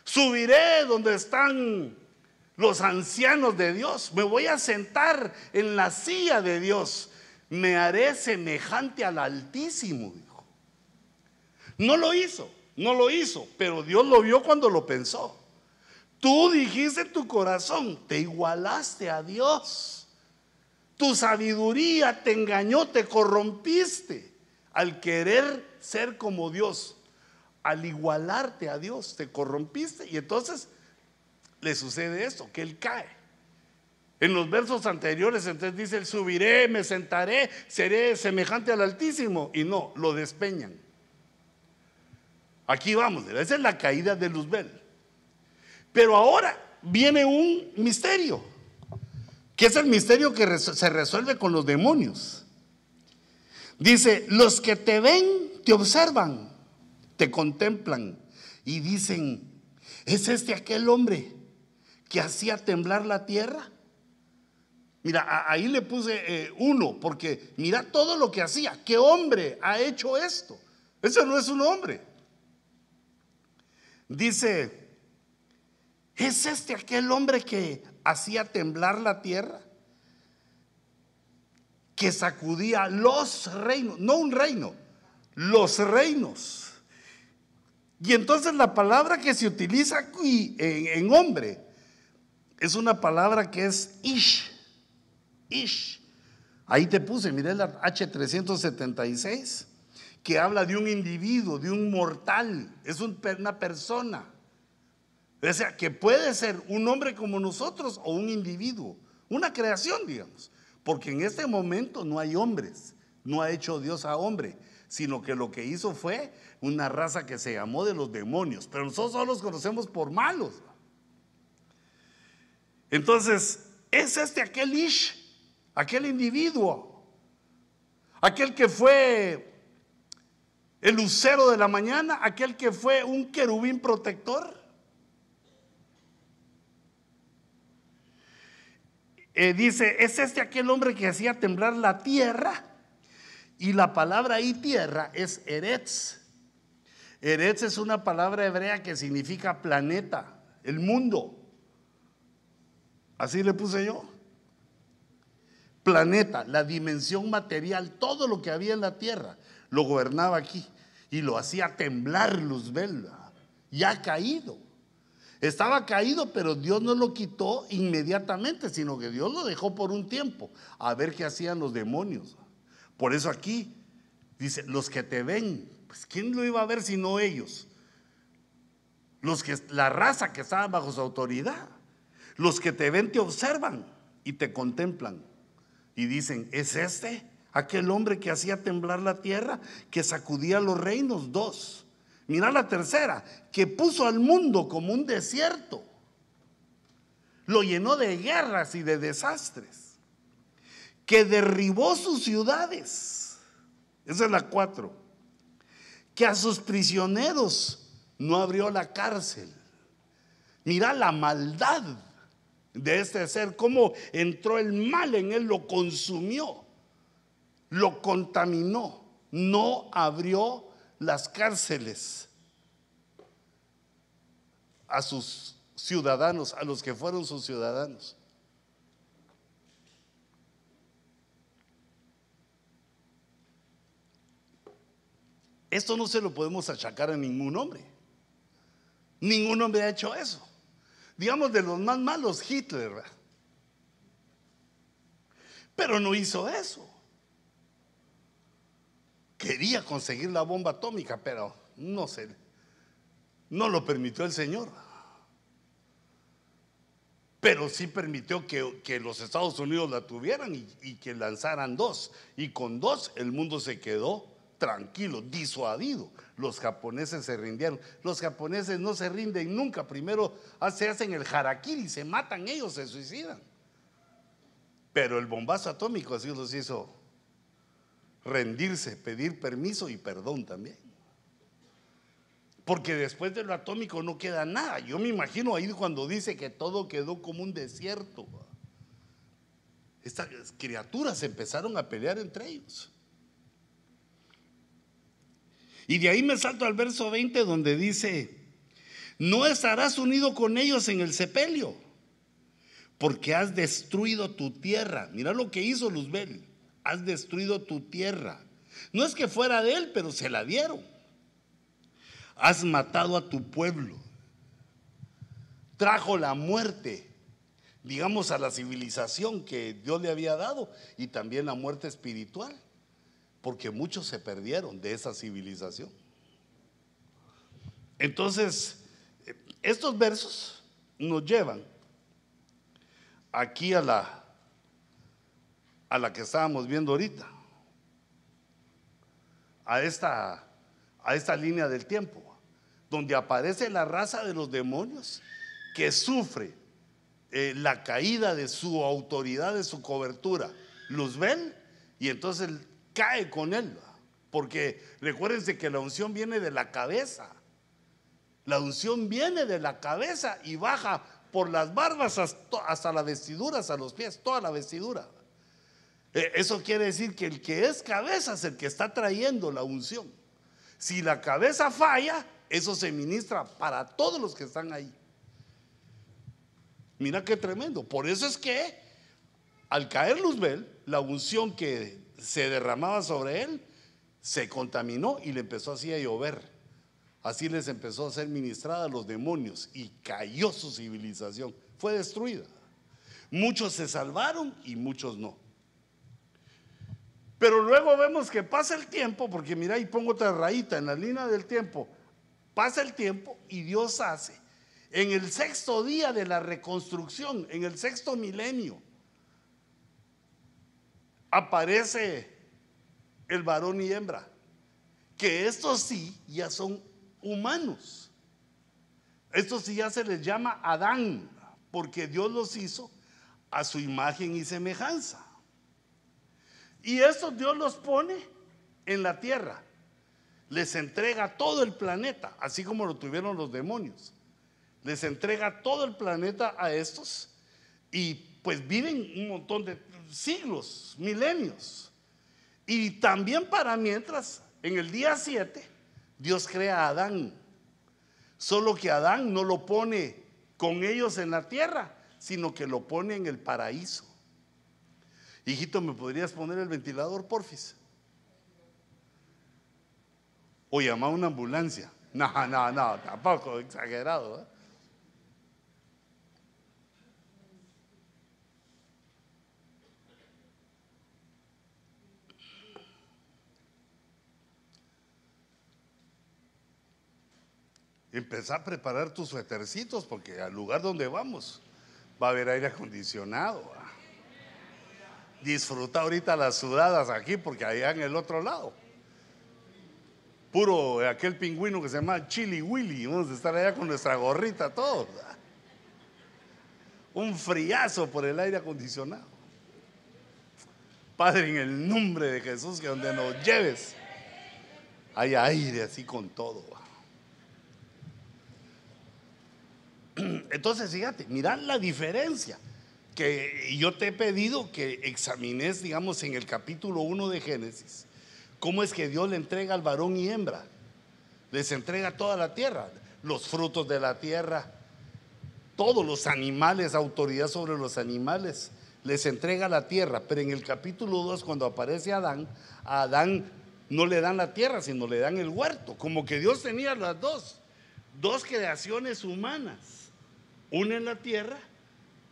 Subiré donde están los ancianos de Dios. Me voy a sentar en la silla de Dios. Me haré semejante al Altísimo, dijo. No lo hizo, no lo hizo, pero Dios lo vio cuando lo pensó. Tú dijiste en tu corazón, te igualaste a Dios. Tu sabiduría te engañó, te corrompiste al querer ser como Dios. Al igualarte a Dios, te corrompiste y entonces le sucede esto, que él cae. En los versos anteriores entonces dice, subiré, me sentaré, seré semejante al Altísimo. Y no, lo despeñan. Aquí vamos, esa es la caída de Luzbel. Pero ahora viene un misterio, que es el misterio que se resuelve con los demonios. Dice, los que te ven, te observan, te contemplan y dicen, ¿es este aquel hombre que hacía temblar la tierra? Mira, ahí le puse eh, uno, porque mira todo lo que hacía. ¿Qué hombre ha hecho esto? Ese no es un hombre. Dice, ¿es este aquel hombre que hacía temblar la tierra? Que sacudía los reinos, no un reino, los reinos. Y entonces la palabra que se utiliza aquí en, hombre es una palabra que es ish. Ish. Ahí te puse, miré la H376, que habla de un individuo, de un mortal, es una persona. O sea, que puede ser un hombre como nosotros o un individuo, una creación, digamos. Porque en este momento no hay hombres, no ha hecho Dios a hombre, sino que lo que hizo fue una raza que se llamó de los demonios, pero nosotros solo los conocemos por malos. Entonces, es este aquel Ish, aquel individuo, aquel que fue el lucero de la mañana, aquel que fue un querubín protector. Eh, dice, es este aquel hombre que hacía temblar la tierra. Y la palabra ahí tierra es Eretz. Eretz es una palabra hebrea que significa planeta, el mundo. Así le puse yo. Planeta, la dimensión material, todo lo que había en la tierra, lo gobernaba aquí y lo hacía temblar Luzbel. Ya caído. Estaba caído, pero Dios no lo quitó inmediatamente, sino que Dios lo dejó por un tiempo a ver qué hacían los demonios. Por eso aquí dice, los que te ven, pues ¿quién lo iba a ver sino ellos? Los que, la raza que estaba bajo su autoridad. Los que te ven te observan y te contemplan y dicen, ¿es este aquel hombre que hacía temblar la tierra, que sacudía los reinos? Dos. Mira la tercera, que puso al mundo como un desierto. Lo llenó de guerras y de desastres. Que derribó sus ciudades. Esa es la cuatro. Que a sus prisioneros no abrió la cárcel. Mira la maldad de este ser, cómo entró el mal en él, lo consumió, lo contaminó, no abrió las cárceles a sus ciudadanos, a los que fueron sus ciudadanos. Esto no se lo podemos achacar a ningún hombre. Ningún hombre ha hecho eso. Digamos de los más malos, Hitler. Pero no hizo eso quería conseguir la bomba atómica, pero no sé, no lo permitió el Señor. Pero sí permitió que, los Estados Unidos la tuvieran y, que lanzaran dos. Y con dos el mundo se quedó tranquilo, disuadido. Los japoneses se rindieron. Los japoneses no se rinden nunca. Primero se hacen el harakiri, se matan ellos, se suicidan. Pero el bombazo atómico así los hizo rendirse, pedir permiso y perdón también. Porque después de lo atómico no queda nada. Yo me imagino ahí cuando dice que todo quedó como un desierto. Estas criaturas empezaron a pelear entre ellos. Y de ahí me salto al verso 20 donde dice, no estarás unido con ellos en el sepelio, porque has destruido tu tierra. Mira lo que hizo Luzbel has destruido tu tierra. No es que fuera de él, pero se la dieron. Has matado a tu pueblo. Trajo la muerte, digamos, a la civilización que Dios le había dado y también la muerte espiritual, porque muchos se perdieron de esa civilización. Entonces, estos versos nos llevan aquí a la a la que estábamos viendo ahorita, a esta, a esta línea del tiempo, donde aparece la raza de los demonios que sufre eh, la caída de su autoridad, de su cobertura. Ven y entonces cae con él. Porque recuérdense que la unción viene de la cabeza. La unción viene de la cabeza y baja por las barbas hasta, hasta las vestiduras, a los pies, toda la vestidura. Eh, eso quiere decir que el que es cabeza es el que está trayendo la unción. Si la cabeza falla, eso se ministra para todos los que están ahí. Mira qué tremendo. Por eso es que al caer Luzbel, la unción que se derramaba sobre él se contaminó y le empezó así a llover. Así les empezó a ser ministrada a los demonios y cayó su civilización. Fue destruida. Muchos se salvaron y muchos no. Pero luego vemos que pasa el tiempo, porque mira, y pongo otra rayita en la línea del tiempo. Pasa el tiempo y Dios hace. En el sexto día de la reconstrucción, en el sexto milenio, aparece el varón y hembra, que estos sí ya son humanos. Estos sí ya se les llama Adán, porque Dios los hizo a su imagen y semejanza. Y estos Dios los pone en la tierra. Les entrega todo el planeta, así como lo tuvieron los demonios. Les entrega todo el planeta a estos y pues viven un montón de siglos, milenios. Y también para mientras, en el día 7, Dios crea a Adán. Solo que Adán no lo pone con ellos en la tierra, sino que lo pone en el paraíso. Hijito, ¿me podrías poner el ventilador, porfis? O llamar a una ambulancia. [LAUGHS] No, no, no, tampoco, exagerado. ¿eh? Empezá a preparar tus suetercitos porque al lugar donde vamos va a haber aire acondicionado. Disfruta ahorita las sudadas aquí porque allá en el otro lado. Puro aquel pingüino que se llama Chili Willy. Vamos a estar allá con nuestra gorrita todos. Un friazo por el aire acondicionado. Padre, en el nombre de Jesús, que donde nos lleves haya aire así con todo. [CLEARS THROAT] Entonces, fíjate, mirad la diferencia que yo te he pedido que examines, digamos, en el capítulo 1 de Génesis, cómo es que Dios le entrega al varón y hembra. Les entrega toda la tierra, los frutos de la tierra, todos los animales, autoridad sobre los animales, les entrega la tierra. Pero en el capítulo 2, cuando aparece Adán, a Adán no le dan la tierra, sino le dan el huerto, como que Dios tenía las dos, dos creaciones humanas uno en la tierra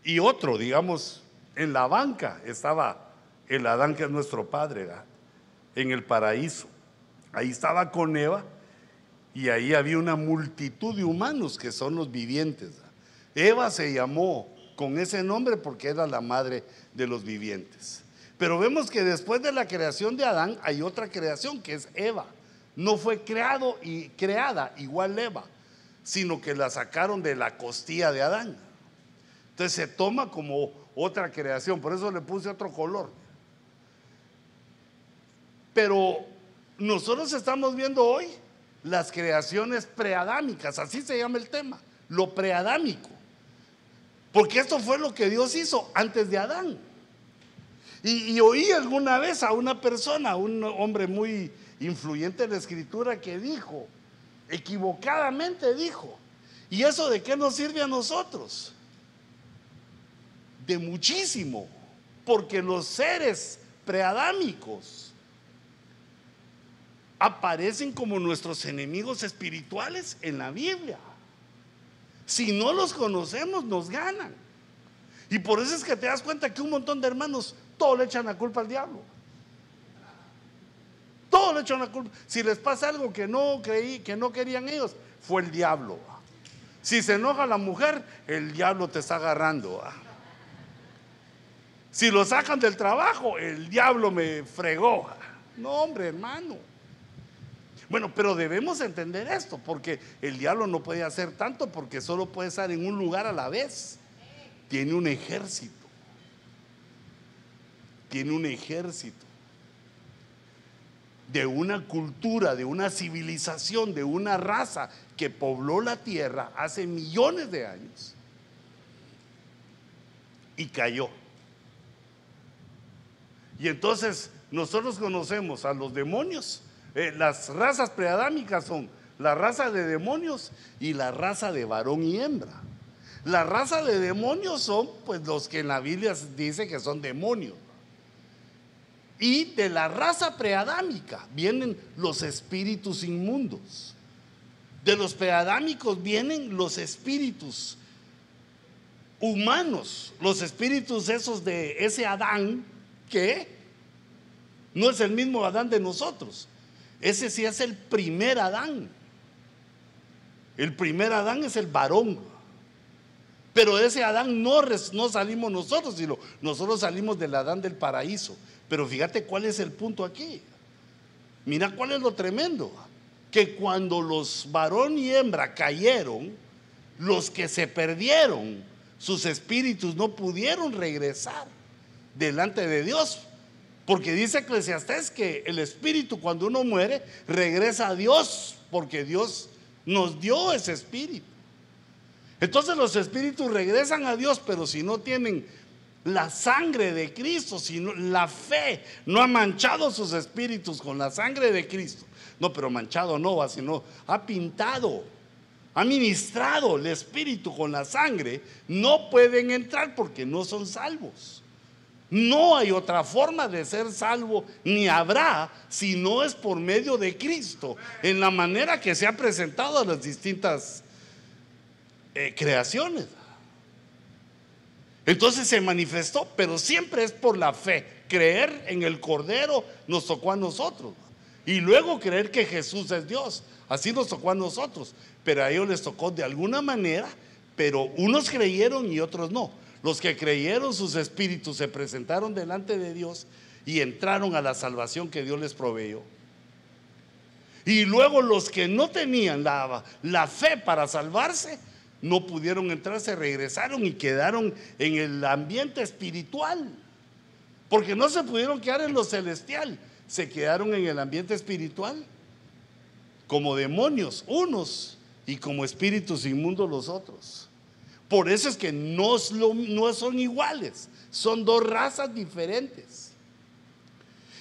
y otro, digamos, en la banca estaba el Adán que es nuestro padre, en el paraíso. Ahí estaba con Eva y ahí había una multitud de humanos que son los vivientes. Eva se llamó con ese nombre porque era la madre de los vivientes. Pero vemos que después de la creación de Adán hay otra creación que es Eva. No fue creado y creada igual Eva sino que la sacaron de la costilla de Adán. Entonces se toma como otra creación, por eso le puse otro color. Pero nosotros estamos viendo hoy las creaciones preadámicas, así se llama el tema, lo preadámico. Porque esto fue lo que Dios hizo antes de Adán. Y, y, oí alguna vez a una persona, un hombre muy influyente en la escritura, que dijo, equivocadamente dijo. ¿Y eso de qué nos sirve a nosotros? De muchísimo, porque los seres preadámicos aparecen como nuestros enemigos espirituales en la Biblia. Si no los conocemos, nos ganan. Y por eso es que te das cuenta que un montón de hermanos todo le echan la culpa al diablo. Si les pasa algo que no creí, que no querían ellos, fue el diablo. Si se enoja la mujer, el diablo te está agarrando. Si lo sacan del trabajo, el diablo me fregó. No, hombre, hermano. Bueno, pero debemos entender esto, porque el diablo no puede hacer tanto porque solo puede estar en un lugar a la vez. Tiene un ejército. Tiene un ejército de una cultura, de una civilización, de una raza que pobló la tierra hace millones de años y cayó. Y entonces nosotros conocemos a los demonios. Eh, las razas preadámicas son la raza de demonios y la raza de varón y hembra. La raza de demonios son pues los que en la Biblia dice que son demonios. Y de la raza preadámica vienen los espíritus inmundos. De los preadámicos vienen los espíritus humanos, los espíritus esos de ese Adán que no es el mismo Adán de nosotros. Ese sí es el primer Adán. El primer Adán es el varón. Pero de ese Adán no, no salimos nosotros, sino nosotros salimos del Adán del paraíso. Pero fíjate cuál es el punto aquí. Mira cuál es lo tremendo. Que cuando los varón y hembra cayeron, los que se perdieron, sus espíritus no pudieron regresar delante de Dios. Porque dice Eclesiastés que el espíritu cuando uno muere regresa a Dios, porque Dios nos dio ese espíritu. Entonces los espíritus regresan a Dios, pero si no tienen la sangre de Cristo, si la fe no ha manchado sus espíritus con la sangre de Cristo. No, pero manchado no sino ha pintado, ha ministrado el espíritu con la sangre, no pueden entrar porque no son salvos. No hay otra forma de ser salvo, ni habrá, si no es por medio de Cristo, en la manera que se ha presentado a las distintas eh, creaciones. Entonces se manifestó, pero siempre es por la fe. Creer en el Cordero nos tocó a nosotros. Y luego creer que Jesús es Dios. Así nos tocó a nosotros. Pero a ellos les tocó de alguna manera, pero unos creyeron y otros no. Los que creyeron sus espíritus se presentaron delante de Dios y entraron a la salvación que Dios les proveyó. Y luego los que no tenían la, la fe para salvarse, no pudieron entrar, se regresaron y quedaron en el ambiente espiritual. Porque no se pudieron quedar en lo celestial, se quedaron en el ambiente espiritual. Como demonios unos y como espíritus inmundos los otros. Por eso es que no, no son iguales, son dos razas diferentes.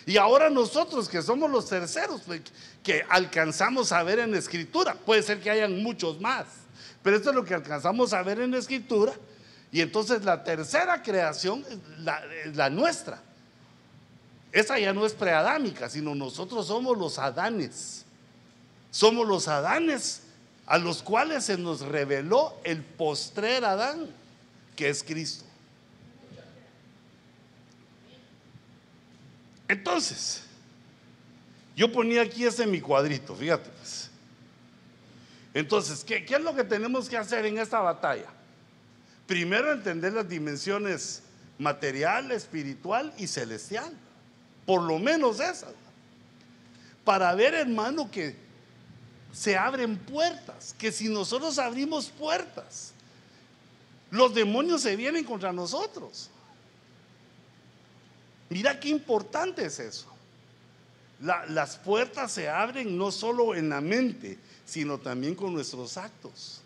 Y ahora nosotros que somos los terceros, pues, que alcanzamos a ver en la escritura, puede ser que hayan muchos más, pero esto es lo que alcanzamos a ver en la escritura. Y entonces la tercera creación es la, nuestra. Esa ya no es preadámica, sino nosotros somos los Adanes. Somos los Adanes a los cuales se nos reveló el postrer Adán, que es Cristo. Entonces, yo ponía aquí ese mi cuadrito, fíjate. Pues. Entonces, ¿qué, ¿qué, es lo que tenemos que hacer en esta batalla? Primero entender las dimensiones material, espiritual y celestial. Por lo menos esas. Para ver, hermano, que se abren puertas, que si nosotros abrimos puertas, los demonios se vienen contra nosotros. Mira qué importante es eso. las puertas se abren no solo en la mente, sino también con nuestros actos.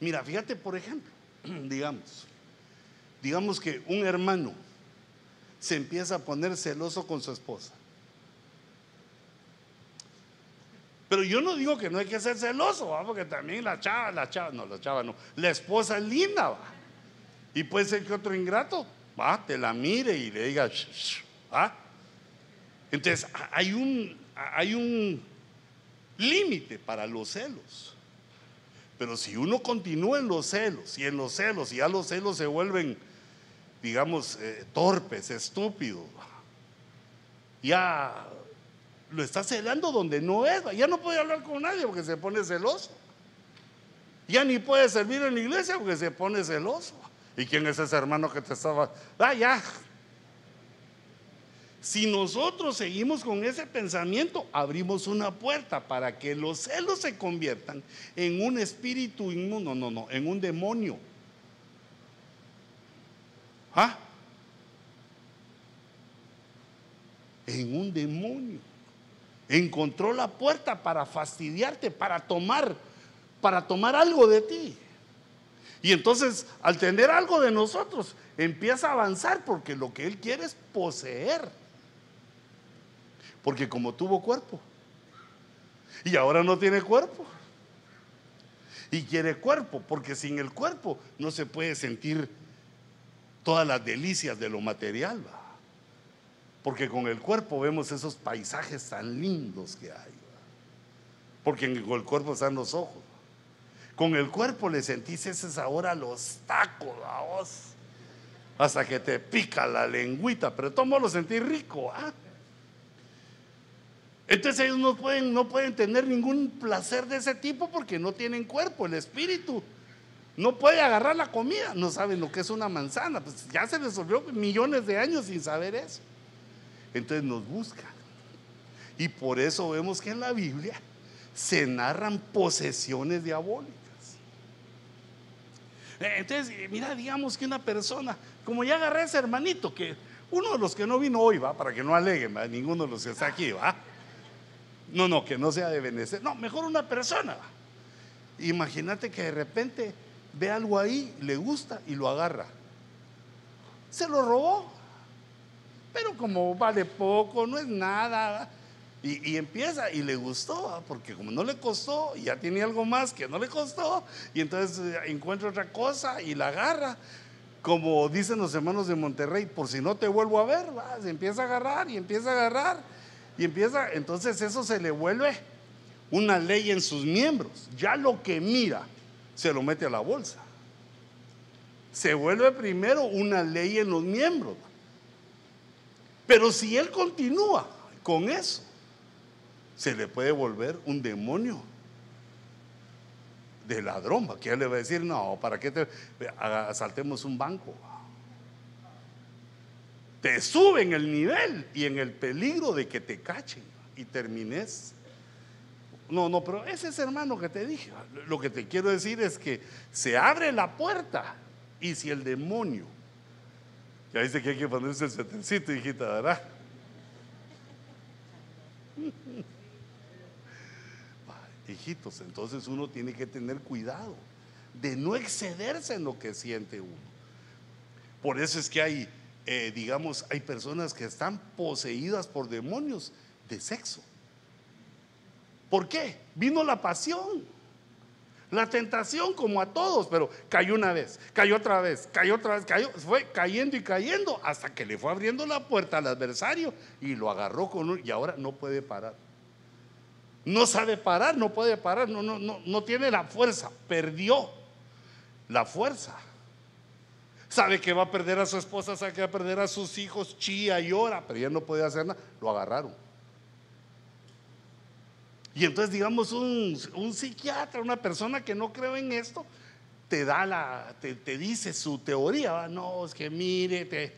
Mira, fíjate por ejemplo, [CLEARS THROAT] digamos, digamos que un hermano se empieza a poner celoso con su esposa. Pero yo no digo que no hay que ser celoso, porque también la chava, la chava, no, la chava no, la esposa es linda, ¿va? Y puede ser que otro ingrato, va, te la mire y le diga, Entonces, hay un, hay un límite para los celos. Pero si uno continúa en los celos y en los celos y ya los celos se vuelven, digamos, eh, torpes, estúpidos, ya lo está celando donde no es. Ya no puede hablar con nadie porque se pone celoso. Ya ni puede servir en la iglesia porque se pone celoso. ¿Y quién es ese hermano que te estaba? Ah, ya. Si nosotros seguimos con ese pensamiento, abrimos una puerta para que los celos se conviertan en un espíritu inmundo, no, no, en un demonio. ¿Ah? En un demonio encontró la puerta para fastidiarte, para tomar, para tomar algo de ti. Y entonces, al tener algo de nosotros, empieza a avanzar porque lo que él quiere es poseer. Porque como tuvo cuerpo. Y ahora no tiene cuerpo. Y quiere cuerpo, porque sin el cuerpo no se puede sentir todas las delicias de lo material. Porque con el cuerpo vemos esos paisajes tan lindos que hay. Porque con el cuerpo están los ojos. Con el cuerpo le sentís ese sabor a los tacos, a vos. Hasta que te pica la lengüita, pero todo lo sentís rico. ¿ah? Entonces ellos no pueden, no pueden tener ningún placer de ese tipo porque no tienen cuerpo, el espíritu. No puede agarrar la comida, no saben lo que es una manzana. Pues ya se resolvió millones de años sin saber eso. Entonces nos buscan. Y por eso vemos que en la Biblia se narran posesiones diabólicas. Eh, entonces, mira, digamos que una persona, como ya agarré a ese hermanito, que uno de los que no vino hoy, va, para que no aleguen, ninguno de los que está aquí, va. No, no, que no sea de Venecia. No, mejor una persona. Imagínate que de repente ve algo ahí, le gusta y lo agarra. Se lo robó. Pero como vale poco, no es nada. Y, empieza y le gustó, porque como no le costó, ya tiene algo más que no le costó, y entonces eh, encuentra otra cosa y la agarra. Como dicen los hermanos de Monterrey, por si no te vuelvo a ver, se empieza a agarrar y empieza a agarrar y empieza, entonces eso se le vuelve una ley en sus miembros. Ya lo que mira se lo mete a la bolsa. Se vuelve primero una ley en los miembros. Pero si él continúa con eso, se le puede volver un demonio de ladrón. Que él le va a decir, no, ¿para qué te asaltemos un banco? Te suben el nivel y en el peligro de que te cachen y termines. No, no, pero ese es hermano que te dije. Lo que te quiero decir es que se abre la puerta y si el demonio, ya dice que hay que ponerse el setencito, hijita, ¿verdad? [LAUGHS] hijitos. Entonces uno tiene que tener cuidado de no excederse en lo que siente uno. Por eso es que hay, eh, digamos, hay personas que están poseídas por demonios de sexo. ¿Por qué? Vino la pasión. La tentación como a todos, pero cayó una vez, cayó otra vez, cayó otra vez, cayó, fue cayendo y cayendo hasta que le fue abriendo la puerta al adversario y lo agarró con un, y ahora no puede parar. No sabe parar, no puede parar, no, no, no, no tiene la fuerza, perdió la fuerza. Sabe que va a perder a su esposa, sabe que va a perder a sus hijos, chía llora, pero ya no puede hacer nada, lo agarraron. Y entonces, digamos, un, psiquiatra, una persona que no cree en esto, te da la, te, dice su teoría, no, es que mire, te,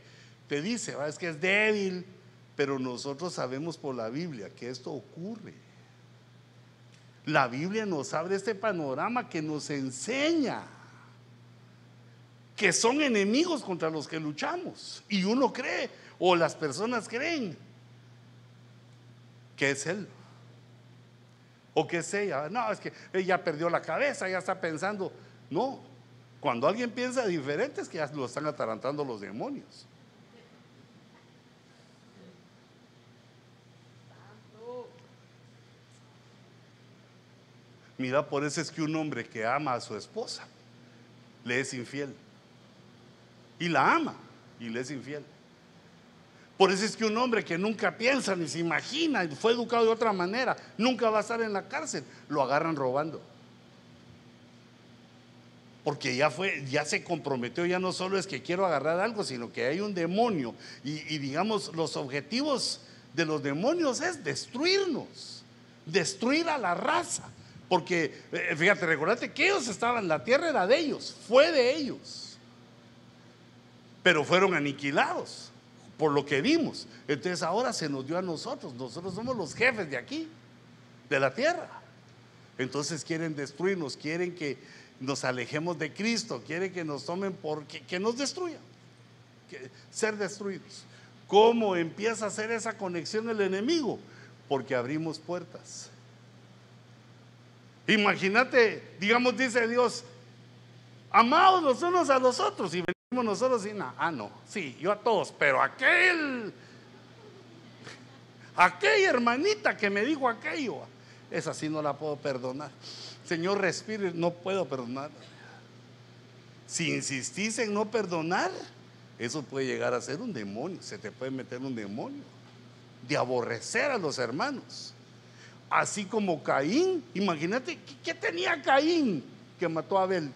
te dice, es que es débil, pero nosotros sabemos por la Biblia que esto ocurre. La Biblia nos abre este panorama que nos enseña que son enemigos contra los que luchamos. Y uno cree, o las personas creen, que es Él. O que es ella. No, es que ella perdió la cabeza, ya está pensando. No, cuando alguien piensa diferente es que ya lo están atarantando los demonios. Mira, por eso es que un hombre que ama a su esposa le es infiel. Y la ama y le es infiel. Por eso es que un hombre que nunca piensa ni se imagina, fue educado de otra manera, nunca va a estar en la cárcel, lo agarran robando. Porque ya fue, ya se comprometió, ya no solo es que quiero agarrar algo, sino que hay un demonio. Y, digamos, los objetivos de los demonios es destruirnos, destruir a la raza. Porque, eh, fíjate, recordate que ellos estaban, la tierra era de ellos, fue de ellos. Pero fueron aniquilados por lo que vimos. Entonces ahora se nos dio a nosotros. Nosotros somos los jefes de aquí, de la tierra. Entonces quieren destruirnos, quieren que nos alejemos de Cristo, quieren que nos tomen porque que nos destruyan, ser destruidos. ¿Cómo empieza a hacer esa conexión el enemigo? Porque abrimos puertas. Imagínate, digamos, dice Dios, amados los unos a los otros y nosotros y no, ah, no, sí, yo a todos, pero aquel, aquella hermanita que me dijo aquello, esa sí no la puedo perdonar. Señor, respire, no puedo perdonar. Si insistís en no perdonar, eso puede llegar a ser un demonio, se te puede meter un demonio de aborrecer a los hermanos. Así como Caín, imagínate, ¿qué tenía Caín que mató a Abel?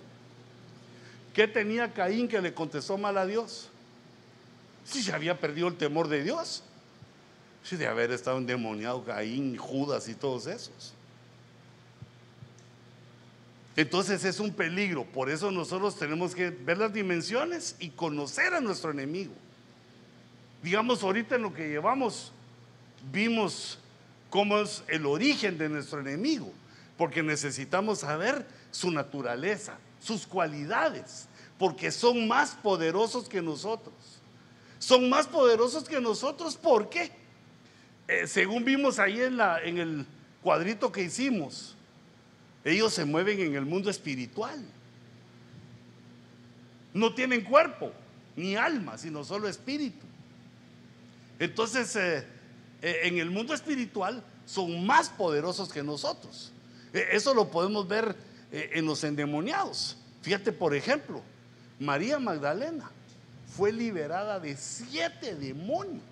¿Qué tenía Caín que le contestó mal a Dios? Si se había perdido el temor de Dios. Si de haber estado endemoniado Caín, Judas y todos esos. Entonces es un peligro. Por eso nosotros tenemos que ver las dimensiones y conocer a nuestro enemigo. Digamos, ahorita en lo que llevamos, vimos cómo es el origen de nuestro enemigo. Porque necesitamos saber su naturaleza, sus cualidades. Porque son más poderosos que nosotros. Son más poderosos que nosotros. ¿Por qué? Eh, según vimos ahí en, el cuadrito que hicimos, ellos se mueven en el mundo espiritual. No tienen cuerpo ni alma, sino solo espíritu. Entonces, eh, eh, en el mundo espiritual son más poderosos que nosotros. eso lo podemos ver en los endemoniados. Fíjate, por ejemplo, María Magdalena fue liberada de siete demonios.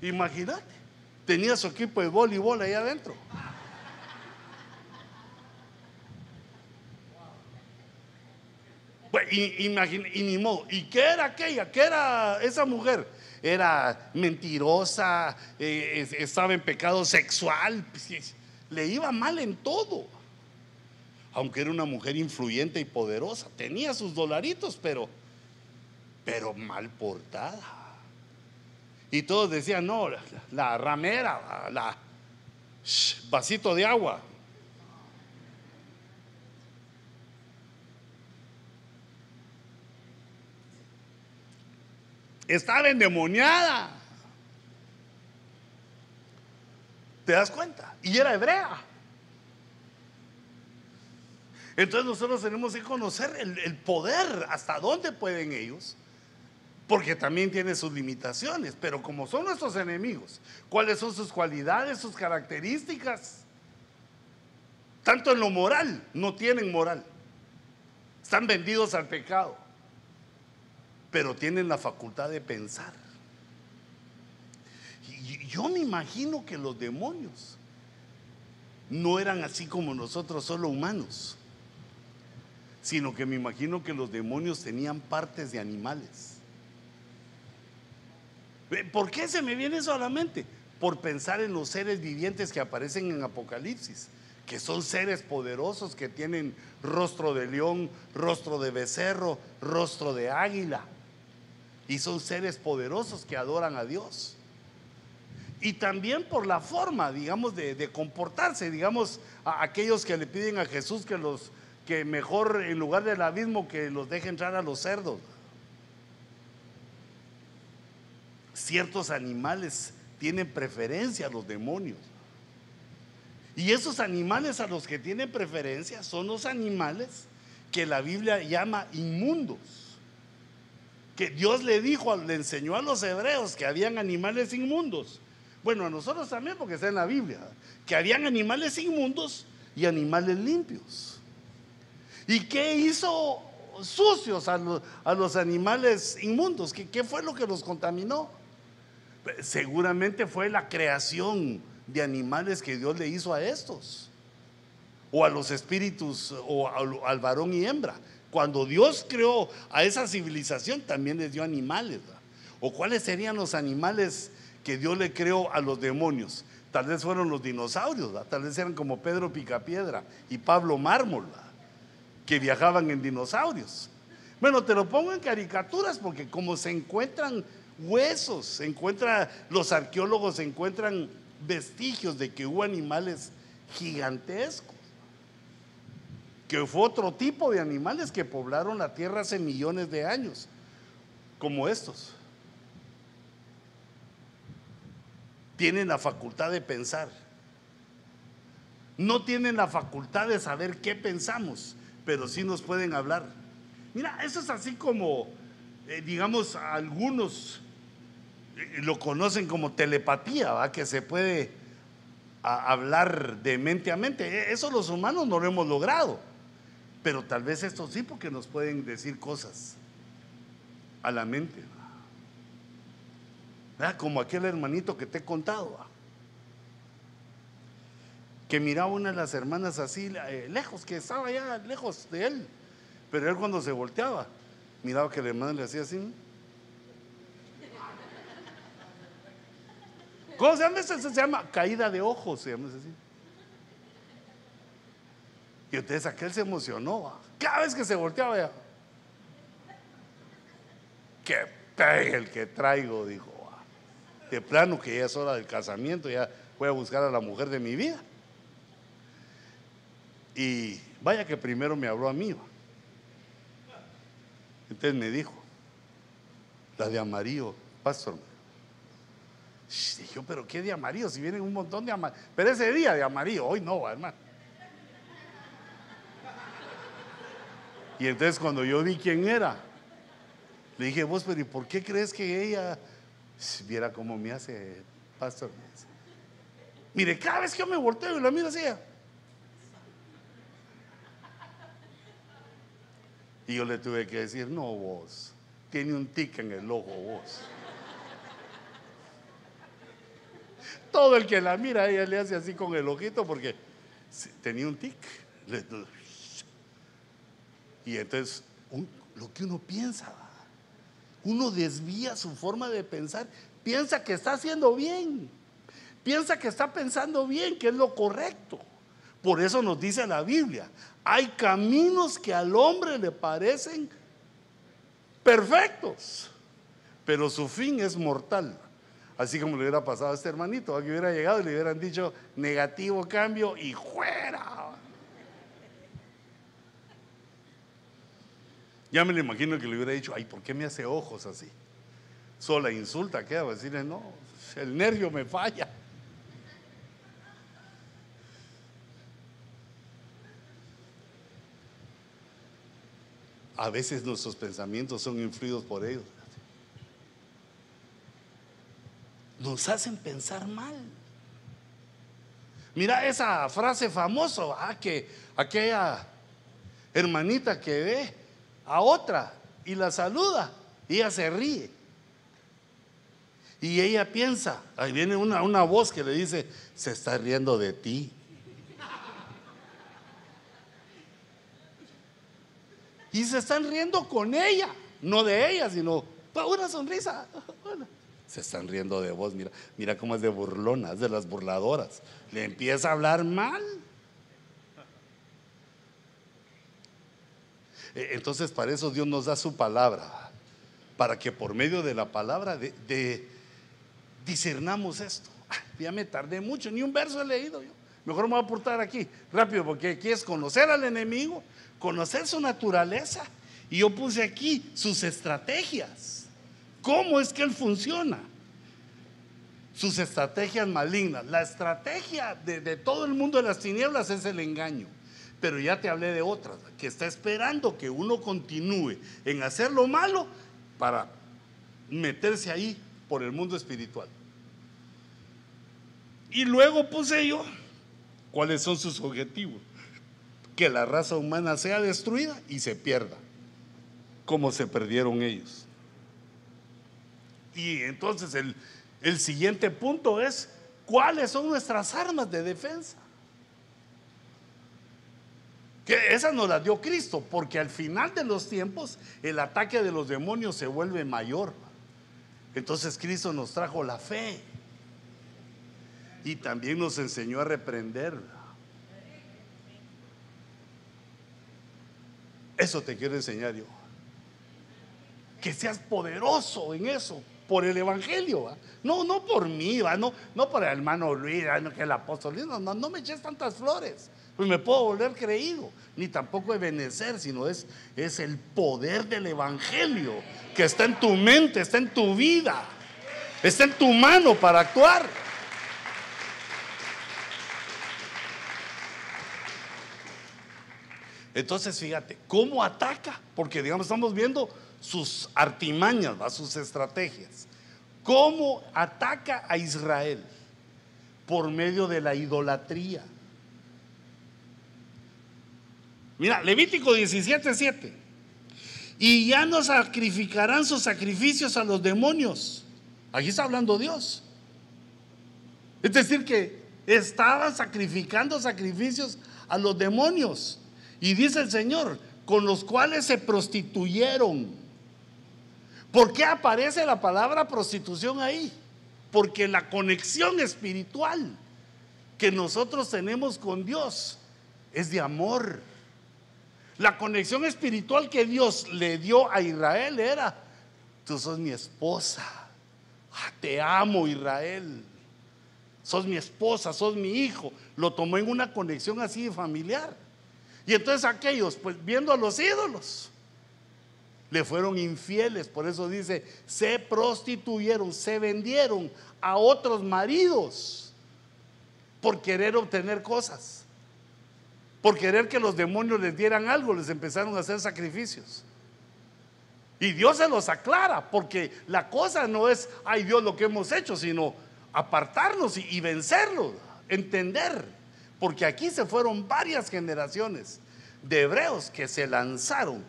Imagínate, tenía su equipo de voleibol ahí adentro. y, y ni modo. ¿Y qué era aquella? ¿Qué era esa mujer? Era mentirosa, eh, estaba en pecado sexual, pues, le iba mal en todo. Aunque era una mujer influyente y poderosa, tenía sus dolaritos, pero, pero mal portada. Y todos decían, no, la, ramera, la vasito de agua. Estaba endemoniada. ¿Te das cuenta? Y era hebrea. Entonces nosotros tenemos que conocer el poder, hasta dónde pueden ellos porque también tiene sus limitaciones, pero como son nuestros enemigos, ¿cuáles son sus cualidades, sus características? Tanto en lo moral, no tienen moral. Están vendidos al pecado, pero tienen la facultad de pensar. Y yo me imagino que los demonios no eran así como nosotros, solo humanos, sino que me imagino que los demonios tenían partes de animales ¿Por qué se me viene eso a la mente? Por pensar en los seres vivientes que aparecen en Apocalipsis, que son seres poderosos que tienen rostro de león, rostro de becerro, rostro de águila. Y son seres poderosos que adoran a Dios. Y también por la forma, digamos, de, comportarse, digamos, a aquellos que le piden a Jesús que los que mejor en lugar del abismo que los deje entrar a los cerdos. ciertos animales tienen preferencia a los demonios. Y esos animales a los que tienen preferencia son los animales que la Biblia llama inmundos. Que Dios le dijo, le enseñó a los hebreos que habían animales inmundos. Bueno, a nosotros también, porque está en la Biblia, que habían animales inmundos y animales limpios. ¿Y qué hizo sucios a los, animales inmundos? ¿Qué fue lo que los contaminó? seguramente fue la creación de animales que Dios le hizo a estos, o a los espíritus, o al, varón y hembra. Cuando Dios creó a esa civilización, también les dio animales. ¿O cuáles serían los animales que Dios le creó a los demonios? Tal vez fueron los dinosaurios, tal vez eran como Pedro Picapiedra y Pablo Mármol, que viajaban en dinosaurios. Bueno, te lo pongo en caricaturas porque como se encuentran huesos, se encuentra, los arqueólogos encuentran vestigios de que hubo animales gigantescos, que fue otro tipo de animales que poblaron la tierra hace millones de años, como estos. Tienen la facultad de pensar. No tienen la facultad de saber qué pensamos, pero sí nos pueden hablar. Mira, eso es así como, eh, digamos, algunos lo conocen como telepatía, ¿va? que se puede hablar de mente a mente. E, eso los humanos no lo hemos logrado. Pero tal vez esto sí, porque nos pueden decir cosas a la mente. Como aquel hermanito que te he contado. Que miraba una de las hermanas así, eh, lejos, que estaba ya lejos de él. Pero él cuando se volteaba, miraba que la hermana le hacía así. ¿Cómo se llama eso? Se llama caída de ojos, se llama así. Y entonces aquel se emocionó. Cada vez que se volteaba ya. Qué pegue el que traigo, dijo. De plano que ya es hora del casamiento, ya voy a buscar a la mujer de mi vida. Y vaya que primero me habló a mí. Entonces me dijo, la de amarillo, pastor. Dije, pero ¿qué de amarillo? Si vienen un montón de amarillo. Pero ese día de amarillo, hoy no, hermano. Y entonces cuando yo vi quién era, le dije, vos, pero ¿y por qué crees que ella viera cómo me hace pastor? Mire, cada vez que yo me volteo y la miro así. Y yo le tuve que decir, no vos, tiene un tic en el ojo vos. Todo el que la mira, ella le hace así con el ojito porque tenía un tic. Y entonces, lo que uno piensa, uno desvía su forma de pensar, piensa que está haciendo bien, piensa que está pensando bien, que es lo correcto. Por eso nos dice la Biblia, hay caminos que al hombre le parecen perfectos, pero su fin es mortal. Así como le hubiera pasado a este hermanito, que hubiera llegado y le hubieran dicho negativo cambio y fuera. Ya me lo imagino que le hubiera dicho, ay, ¿por qué me hace ojos así? Sola insulta, ¿qué? A decirle, no, el nervio me falla. A veces nuestros pensamientos son influidos por ellos. Nos hacen pensar mal. Mira esa frase famosa, ah, que aquella hermanita que ve a otra y la saluda y ella se ríe. Y ella piensa, ahí viene una, una voz que le dice, se está riendo de ti. Y se están riendo con ella, no de ella, sino una sonrisa. [LAUGHS] Se están riendo de vos, mira, mira cómo es de burlona, es de las burladoras. Le empieza a hablar mal. E, entonces para eso Dios nos da su palabra, para que por medio de la palabra de, discernamos esto. [LAUGHS] Ya me tardé mucho, ni un verso he leído yo. Mejor me voy a aportar aquí, rápido, porque aquí es conocer al enemigo, conocer su naturaleza. Y yo puse aquí sus estrategias. ¿Cómo es que él funciona? Sus estrategias malignas. La estrategia de, de todo el mundo de las tinieblas es el engaño. Pero ya te hablé de otras, que está esperando que uno continúe en hacer lo malo para meterse ahí por el mundo espiritual. Y luego puse yo cuáles son sus objetivos. Que la raza humana sea destruida y se pierda, como se perdieron ellos. Y entonces el, el siguiente punto es, ¿cuáles son nuestras armas de defensa? Que esa nos la dio Cristo, porque al final de los tiempos el ataque de los demonios se vuelve mayor. Entonces Cristo nos trajo la fe y también nos enseñó a reprender. Eso te quiero enseñar yo. Que seas poderoso en eso, por el Evangelio. No, no por mí, No, no por el hermano Luis, no, que el apóstol No, no, no me eches tantas flores pues me puedo volver creído, ni tampoco ebenecer, sino es, es el poder del Evangelio que está en tu mente, está en tu vida, está en tu mano para actuar. Entonces, fíjate, ¿cómo ataca? Porque, digamos, estamos viendo sus artimañas, sus estrategias. ¿Cómo ataca a Israel? por medio de la idolatría. Mira, Levítico 17, 7. Y ya no sacrificarán sus sacrificios a los demonios. Aquí está hablando Dios. Es decir, que estaban sacrificando sacrificios a los demonios. Y dice el Señor, con los cuales se prostituyeron. ¿Por qué aparece la palabra prostitución ahí? Porque la conexión espiritual que nosotros tenemos con Dios es de amor. La conexión espiritual que Dios le dio a Israel era, tú sos mi esposa, ah, te amo Israel, sos mi esposa, sos mi hijo. Lo tomó en una conexión así familiar. Y entonces aquellos, pues viendo a los ídolos, le fueron infieles. Por eso dice, se prostituyeron, se vendieron a otros maridos por querer obtener cosas. Por querer que los demonios les dieran algo, les empezaron a hacer sacrificios. Y Dios se los aclara, porque la cosa no es, ay Dios, lo que hemos hecho, sino apartarnos y, y vencerlo, entender porque aquí se fueron varias generaciones de hebreos que se lanzaron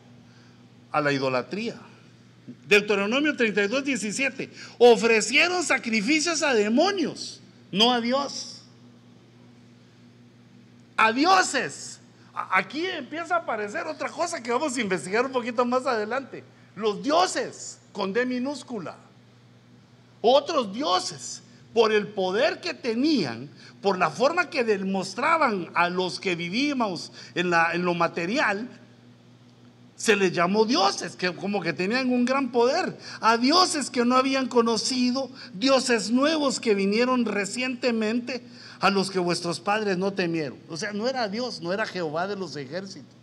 a la idolatría. Deuteronomio 32, 17. Ofrecieron sacrificios a demonios, no a Dios. A dioses. Aquí empieza a aparecer otra cosa que vamos a investigar un poquito más adelante. Los dioses con D minúscula. Otros dioses por el poder que tenían, por la forma que demostraban a los que vivíamos en, lo material, se les llamó dioses, que como que tenían un gran poder, a dioses que no habían conocido, dioses nuevos que vinieron recientemente, a los que vuestros padres no temieron. O sea, no era Dios, no era Jehová de los ejércitos.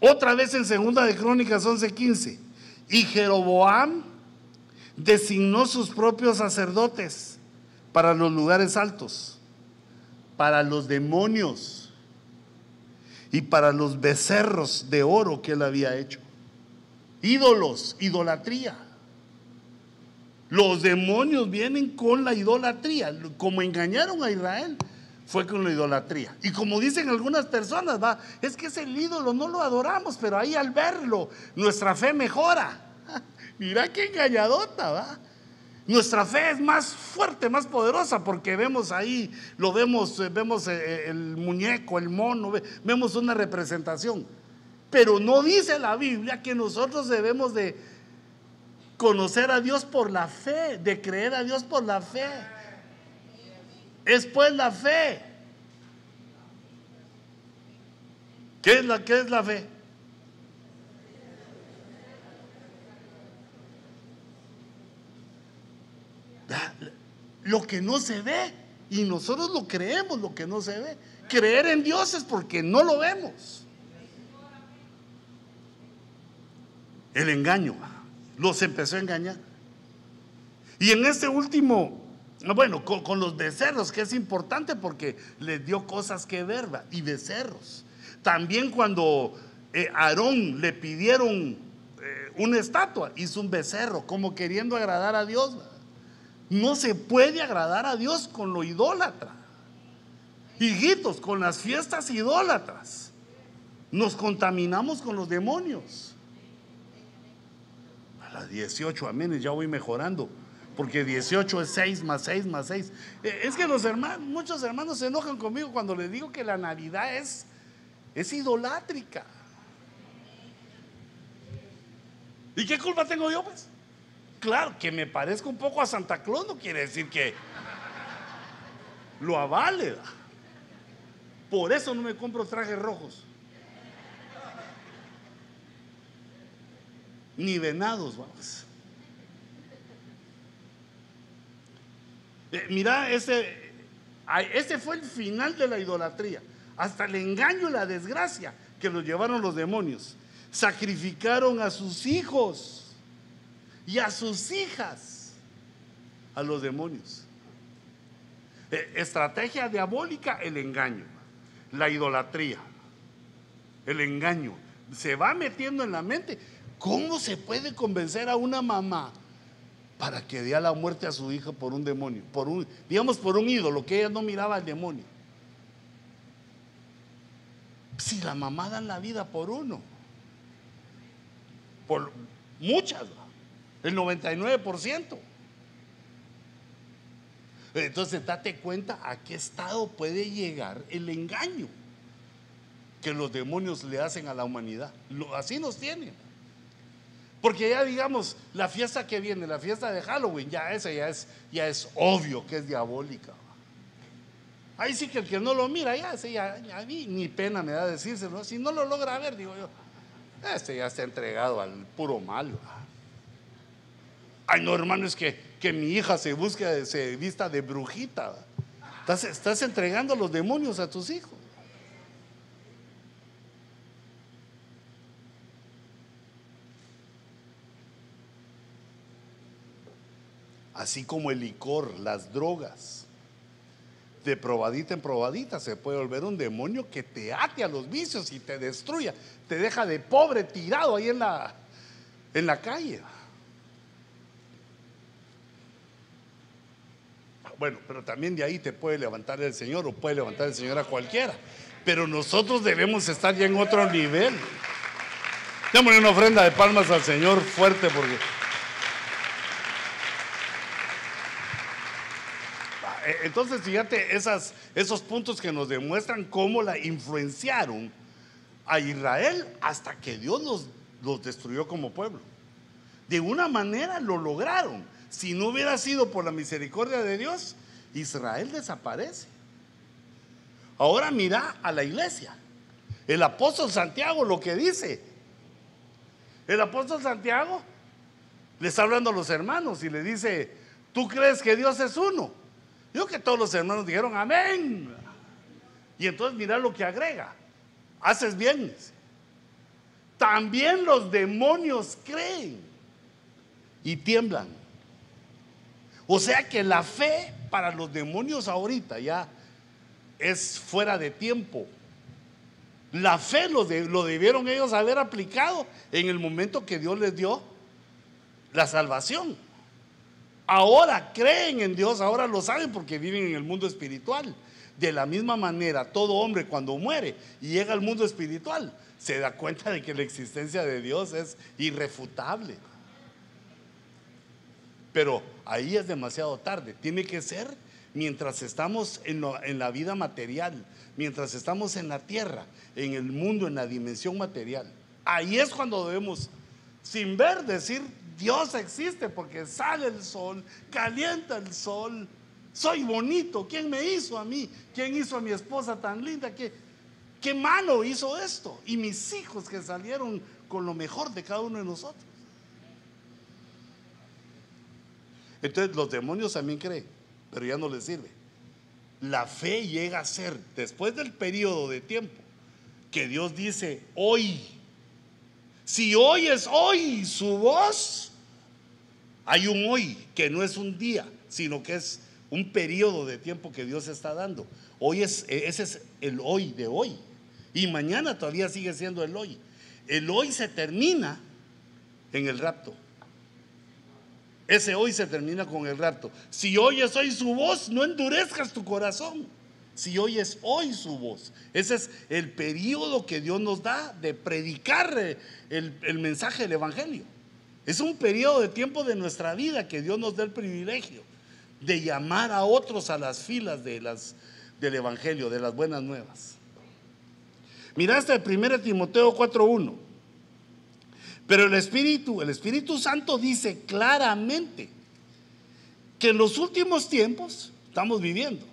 Otra vez en segunda de Crónicas 11:15, y Jeroboam designó sus propios sacerdotes para los lugares altos, para los demonios y para los becerros de oro que él había hecho. Ídolos, idolatría. Los demonios vienen con la idolatría, como engañaron a Israel fue con la idolatría. Y como dicen algunas personas, va, es que es el ídolo, no lo adoramos, pero ahí al verlo nuestra fe mejora. Mira qué engañadota, ¿va? Nuestra fe es más fuerte, más poderosa, porque vemos ahí, lo vemos, eh, vemos eh, eh, el muñeco, el mono, vemos una representación. Pero no dice la Biblia que nosotros debemos de conocer a Dios por la fe, de creer a Dios por la fe. Es pues la fe. ¿Qué es la, qué es la fe? Lo que no se ve. Y nosotros lo creemos, lo que no se ve. Creer en Dios es porque no lo vemos. El engaño los empezó a engañar. Y en este último, bueno, con, los becerros, que es importante porque les dio cosas que ver, y becerros. También cuando eh, Aarón le pidieron eh, una estatua, hizo un becerro, como queriendo agradar a Dios. No se puede agradar a Dios con lo idólatra. Hijitos, con las fiestas idólatras. Nos contaminamos con los demonios. A las 18, amén, ya voy mejorando. Porque 18 es 6 más 6 más 6. Eh, es que los hermanos, muchos hermanos se enojan conmigo cuando les digo que la Navidad es, es idolátrica. ¿Y qué culpa tengo yo, pues? Claro, que me parezca un poco a Santa Claus no quiere decir que lo avale. Por eso no me compro trajes rojos. Ni venados, vamos. Eh, mira, ese, ese fue el final de la idolatría. Hasta el engaño y la desgracia que lo llevaron los demonios. Sacrificaron a sus hijos y a sus hijas a los demonios. Eh, estrategia diabólica, el engaño, la idolatría, el engaño. Se va metiendo en la mente. ¿Cómo se puede convencer a una mamá para que diera la muerte a su hija por un demonio, por un, digamos por un ídolo, que ella no miraba al demonio. Si la mamá da la vida por uno, por muchas, el 99%. Entonces date cuenta a qué estado puede llegar el engaño que los demonios le hacen a la humanidad. Así nos tienen. Porque ya digamos, la fiesta que viene, la fiesta de Halloween, ya esa ya es, ya es obvio que es diabólica. Ahí sí que el que no lo mira, ya, ese ya, ni pena me da decírselo. Si no lo logra ver, digo yo, este ya está entregado al puro mal. Ay, no, hermano, es que, que mi hija se busque, se vista de brujita. Estás, entregando los demonios a tus hijos. así como el licor, las drogas. De probadita en probadita se puede volver un demonio que te ate a los vicios y te destruya, te deja de pobre tirado ahí en la, en la calle. Bueno, pero también de ahí te puede levantar el Señor o puede levantar el Señor a cualquiera. Pero nosotros debemos estar ya en otro nivel. Démosle una ofrenda de palmas al Señor fuerte porque Eh, entonces, fíjate esas, esos puntos que nos demuestran cómo la influenciaron a Israel hasta que Dios los, los destruyó como pueblo. De una manera lo lograron. Si no hubiera sido por la misericordia de Dios, Israel desaparece. Ahora mira a la iglesia. El apóstol Santiago lo que dice. El apóstol Santiago le está hablando a los hermanos y le dice, ¿tú crees que Dios es uno? Yo que todos los hermanos dijeron amén. Y entonces mira lo que agrega. Haces bien. También los demonios creen y tiemblan. O sea que la fe para los demonios ahorita ya es fuera de tiempo. La fe lo, lo, debieron ellos haber aplicado en el momento que Dios les dio la salvación. Ahora creen en Dios, ahora lo saben porque viven en el mundo espiritual. De la misma manera, todo hombre cuando muere y llega al mundo espiritual, se da cuenta de que la existencia de Dios es irrefutable. Pero ahí es demasiado tarde. Tiene que ser mientras estamos en, la vida material, mientras estamos en la tierra, en el mundo, en la dimensión material. Ahí es cuando debemos, sin ver, decir, Dios existe porque sale el sol, calienta el sol. Soy bonito. ¿Quién me hizo a mí? ¿Quién hizo a mi esposa tan linda? ¿Qué, qué malo hizo esto? Y mis hijos que salieron con lo mejor de cada uno de nosotros. Entonces los demonios también creen, pero ya no les sirve. La fe llega a ser, después del periodo de tiempo, que Dios dice, hoy si oyes hoy su voz, hay un hoy que no es un día, sino que es un periodo de tiempo que Dios está dando. Hoy es, ese es el hoy de hoy. Y mañana todavía sigue siendo el hoy. El hoy se termina en el rapto. Ese hoy se termina con el rapto. Si oyes hoy su voz, no endurezcas tu corazón si oyes hoy su voz. Ese es el periodo que Dios nos da de predicar eh, el, mensaje del Evangelio. Es un periodo de tiempo de nuestra vida que Dios nos da el privilegio de llamar a otros a las filas de las, del Evangelio, de las buenas nuevas. Miraste el 1 Timoteo 4.1. Pero el Espíritu, el Espíritu Santo dice claramente que en los últimos tiempos estamos viviendo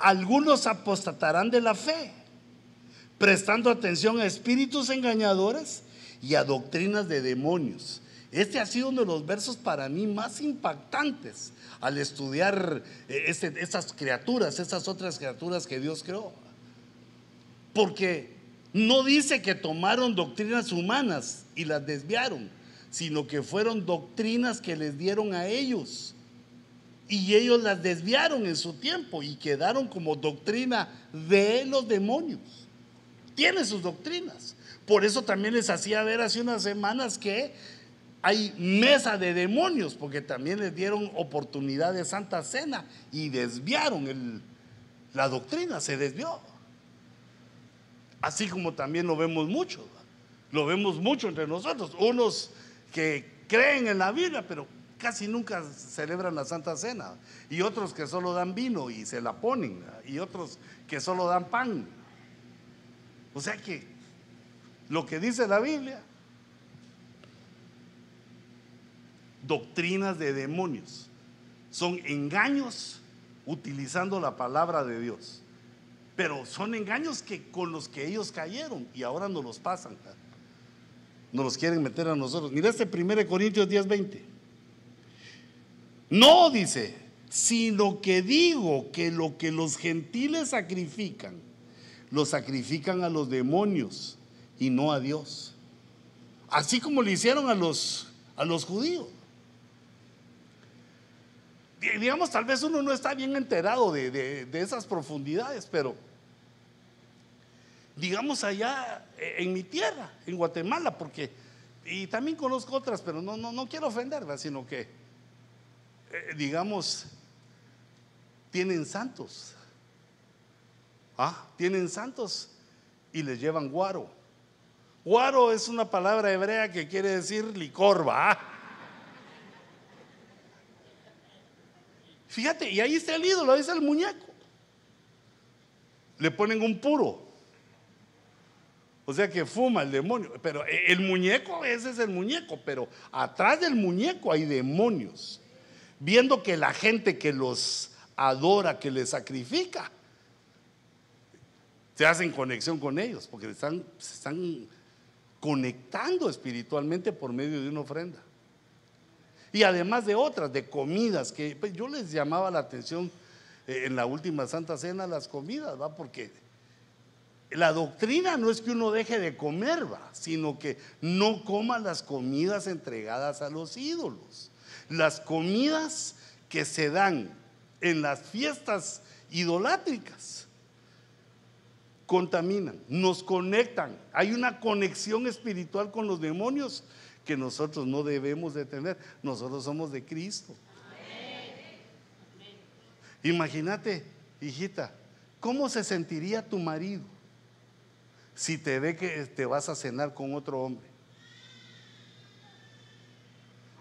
algunos apostatarán de la fe, prestando atención a espíritus engañadores y a doctrinas de demonios. Este ha sido uno de los versos para mí más impactantes al estudiar eh, este, estas criaturas, estas otras criaturas que Dios creó. Porque no dice que tomaron doctrinas humanas y las desviaron, sino que fueron doctrinas que les dieron a ellos y ellos las desviaron en su tiempo y quedaron como doctrina de los demonios. Tiene sus doctrinas. Por eso también les hacía ver hace unas semanas que hay mesa de demonios, porque también les dieron oportunidad de Santa Cena y desviaron la doctrina, se desvió. Así como también lo vemos mucho, lo vemos mucho entre nosotros, unos que creen en la Biblia, pero casi nunca celebran la Santa Cena, y otros que solo dan vino y se la ponen, y otros que solo dan pan. O sea que lo que dice la Biblia doctrinas de demonios. Son engaños utilizando la palabra de Dios. Pero son engaños que con los que ellos cayeron y ahora nos los pasan. Nos los quieren meter a nosotros. Mira este 1 Corintios 10, 20. No, dice, sino que digo que lo que los gentiles sacrifican, lo sacrifican a los demonios y no a Dios. Así como le hicieron a los, a los judíos digamos, tal vez uno no está bien enterado de, esas profundidades, pero digamos allá eh, en mi tierra, en Guatemala, porque, y también conozco otras, pero no, no, no quiero ofenderla, sino que, eh, digamos, tienen santos. Ah, tienen santos y les llevan guaro. Guaro es una palabra hebrea que quiere decir licor, ¿va? Fíjate, y ahí está el ídolo, ahí está el muñeco. Le ponen un puro. O sea que fuma el demonio. Pero el muñeco, ese es el muñeco. Pero atrás del muñeco hay demonios. Viendo que la gente que los adora, que les sacrifica, se hacen conexión con ellos. Porque están, se están conectando espiritualmente por medio de una ofrenda. Y además de otras, de comidas, que pues, yo les llamaba la atención eh, en la última Santa Cena las comidas, ¿va? Porque la doctrina no es que uno deje de comer, ¿va? Sino que no coma las comidas entregadas a los ídolos. Las comidas que se dan en las fiestas idolátricas contaminan, nos conectan. Hay una conexión espiritual con los demonios que nosotros no debemos de tener. Nosotros somos de Cristo. Imagínate, hijita, ¿cómo se sentiría tu marido si te ve que te vas a cenar con otro hombre?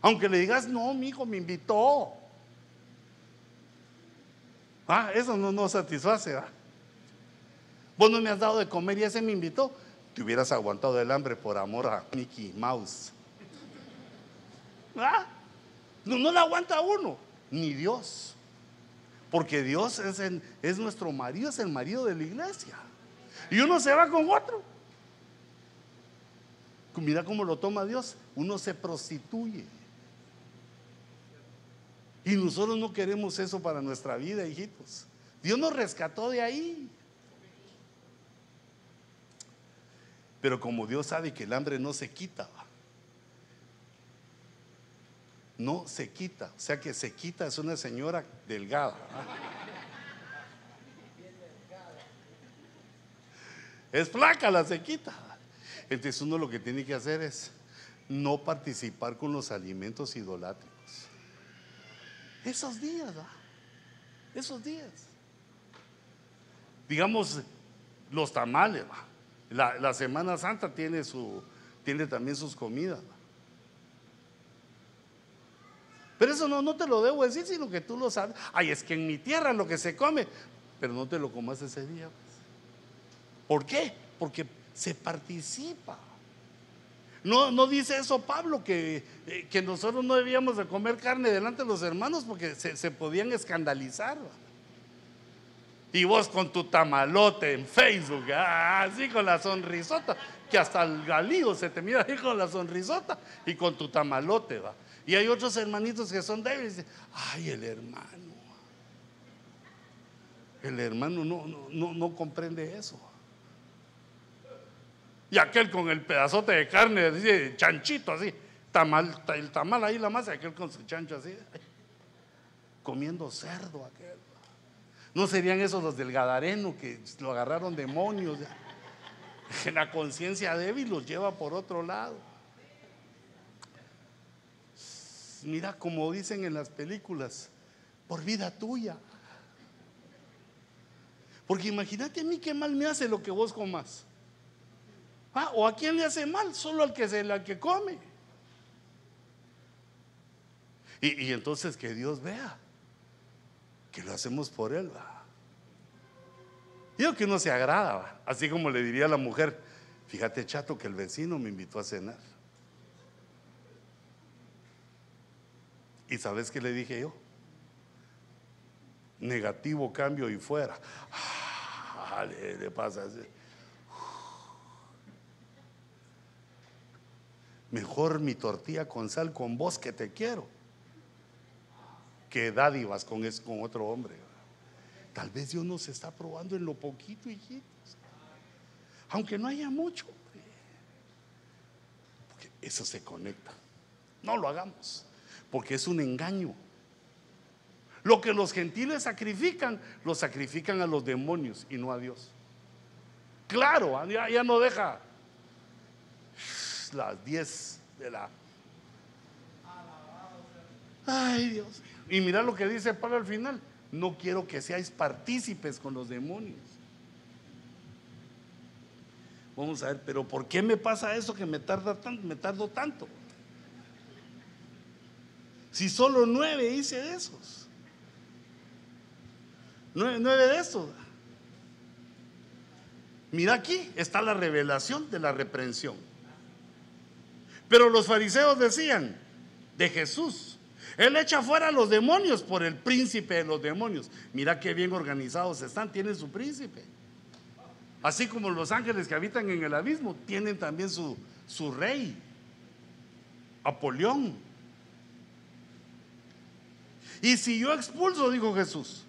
Aunque le digas, no, mi hijo me invitó. Ah, eso no nos satisface. ¿va? Vos no me has dado de comer y ese me invitó. Te hubieras aguantado el hambre por amor a Mickey Mouse. ¿Ah? No, no la aguanta uno, ni Dios. Porque Dios es nuestro marido, es el marido de la iglesia. Y uno se va con otro. Mira cómo lo toma Dios. Uno se prostituye. Y nosotros no queremos eso para nuestra vida, hijitos. Dios nos rescató de ahí. Pero como Dios sabe que el hambre no se quita, no se quita. O sea que se quita es una señora delgada. Es flaca la se quita. Entonces uno lo que tiene que hacer es no participar con los alimentos idolátricos. Esos días, esos días. Digamos, los tamales, la, la, Semana Santa tiene, su, tiene también sus comidas. Pero eso no, no te lo debo decir, sino que tú lo sabes. Ay, es que en mi tierra lo que se come, pero no te lo comas ese día. Pues. ¿Por qué? Porque se participa. No, no dice eso Pablo, que, eh, que, nosotros no debíamos de comer carne delante de los hermanos porque se, podían escandalizar. Y vos con tu tamalote en Facebook, ah, así con la sonrisota, que hasta el galío se te mira ahí con la sonrisota y con tu tamalote, va. Y hay otros hermanitos que son débiles. Ay, el hermano. El hermano no, no, no, comprende eso. Y aquel con el pedazote de carne, así, chanchito así, tamal, el tamal ahí la masa, aquel con su chancho así, comiendo cerdo aquel. ¿No serían esos los del Gadareno que lo agarraron demonios? [LAUGHS] La conciencia débil los lleva por otro lado. mira, como dicen en las películas, por vida tuya. Porque imagínate a mí qué mal me hace lo que vos comas. Ah, o a quién le hace mal, solo al que se la que come. Y, entonces que Dios vea que lo hacemos por Él. Digo que uno se agrada, así como le diría a la mujer, fíjate chato que el vecino me invitó a cenar. ¿Y sabes qué le dije yo? Negativo, cambio y fuera. Ah, le, pasa así. Mejor mi tortilla con sal con vos que te quiero. Que dádivas con, es, con otro hombre. Tal vez Dios nos está probando en lo poquito, hijitos. Aunque no haya mucho. Porque eso se conecta. No lo hagamos. Porque es un engaño. Lo que los gentiles sacrifican, lo sacrifican a los demonios y no a Dios. Claro, ya, ya no deja las 10 de la... Ay Dios. Y mira lo que dice Pablo al final no quiero que seáis partícipes con los demonios. Vamos a ver, pero ¿por qué me pasa eso que me tarda tanto, me tardo tanto? Si solo nueve hice de esos. Nueve, nueve de esos. Mira aquí está la revelación de la reprensión. Pero los fariseos decían de Jesús, él echa fuera a los demonios por el príncipe de los demonios. Mira qué bien organizados están, tienen su príncipe. Así como los ángeles que habitan en el abismo, tienen también su, su rey, Apolión. Y si yo expulso, dijo Jesús,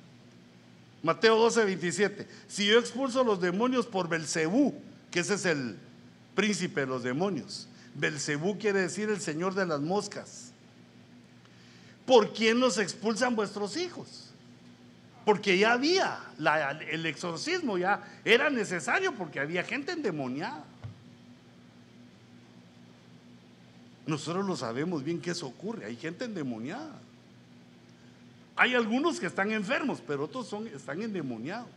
Mateo 12, 27, si yo expulso los demonios por Belcebú, que ese es el príncipe de los demonios, Belcebú quiere decir el señor de las moscas. ¿por quién nos expulsan vuestros hijos? Porque ya había el exorcismo, ya era necesario porque había gente endemoniada. Nosotros lo sabemos bien que eso ocurre, hay gente endemoniada. Hay algunos que están enfermos, pero otros son, están endemoniados.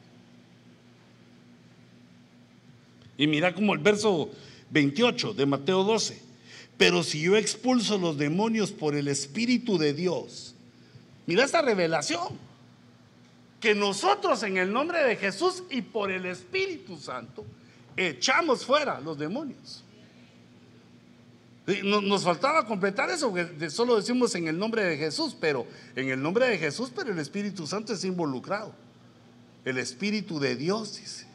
Y mira como el verso 28 de Mateo 12. Pero si yo expulso los demonios por el Espíritu de Dios, mira esta revelación, que nosotros en el nombre de Jesús y por el Espíritu Santo echamos fuera los demonios. Nos faltaba completar eso, solo decimos en el nombre de Jesús, pero en el nombre de Jesús, pero el Espíritu Santo es involucrado. El Espíritu de Dios dice.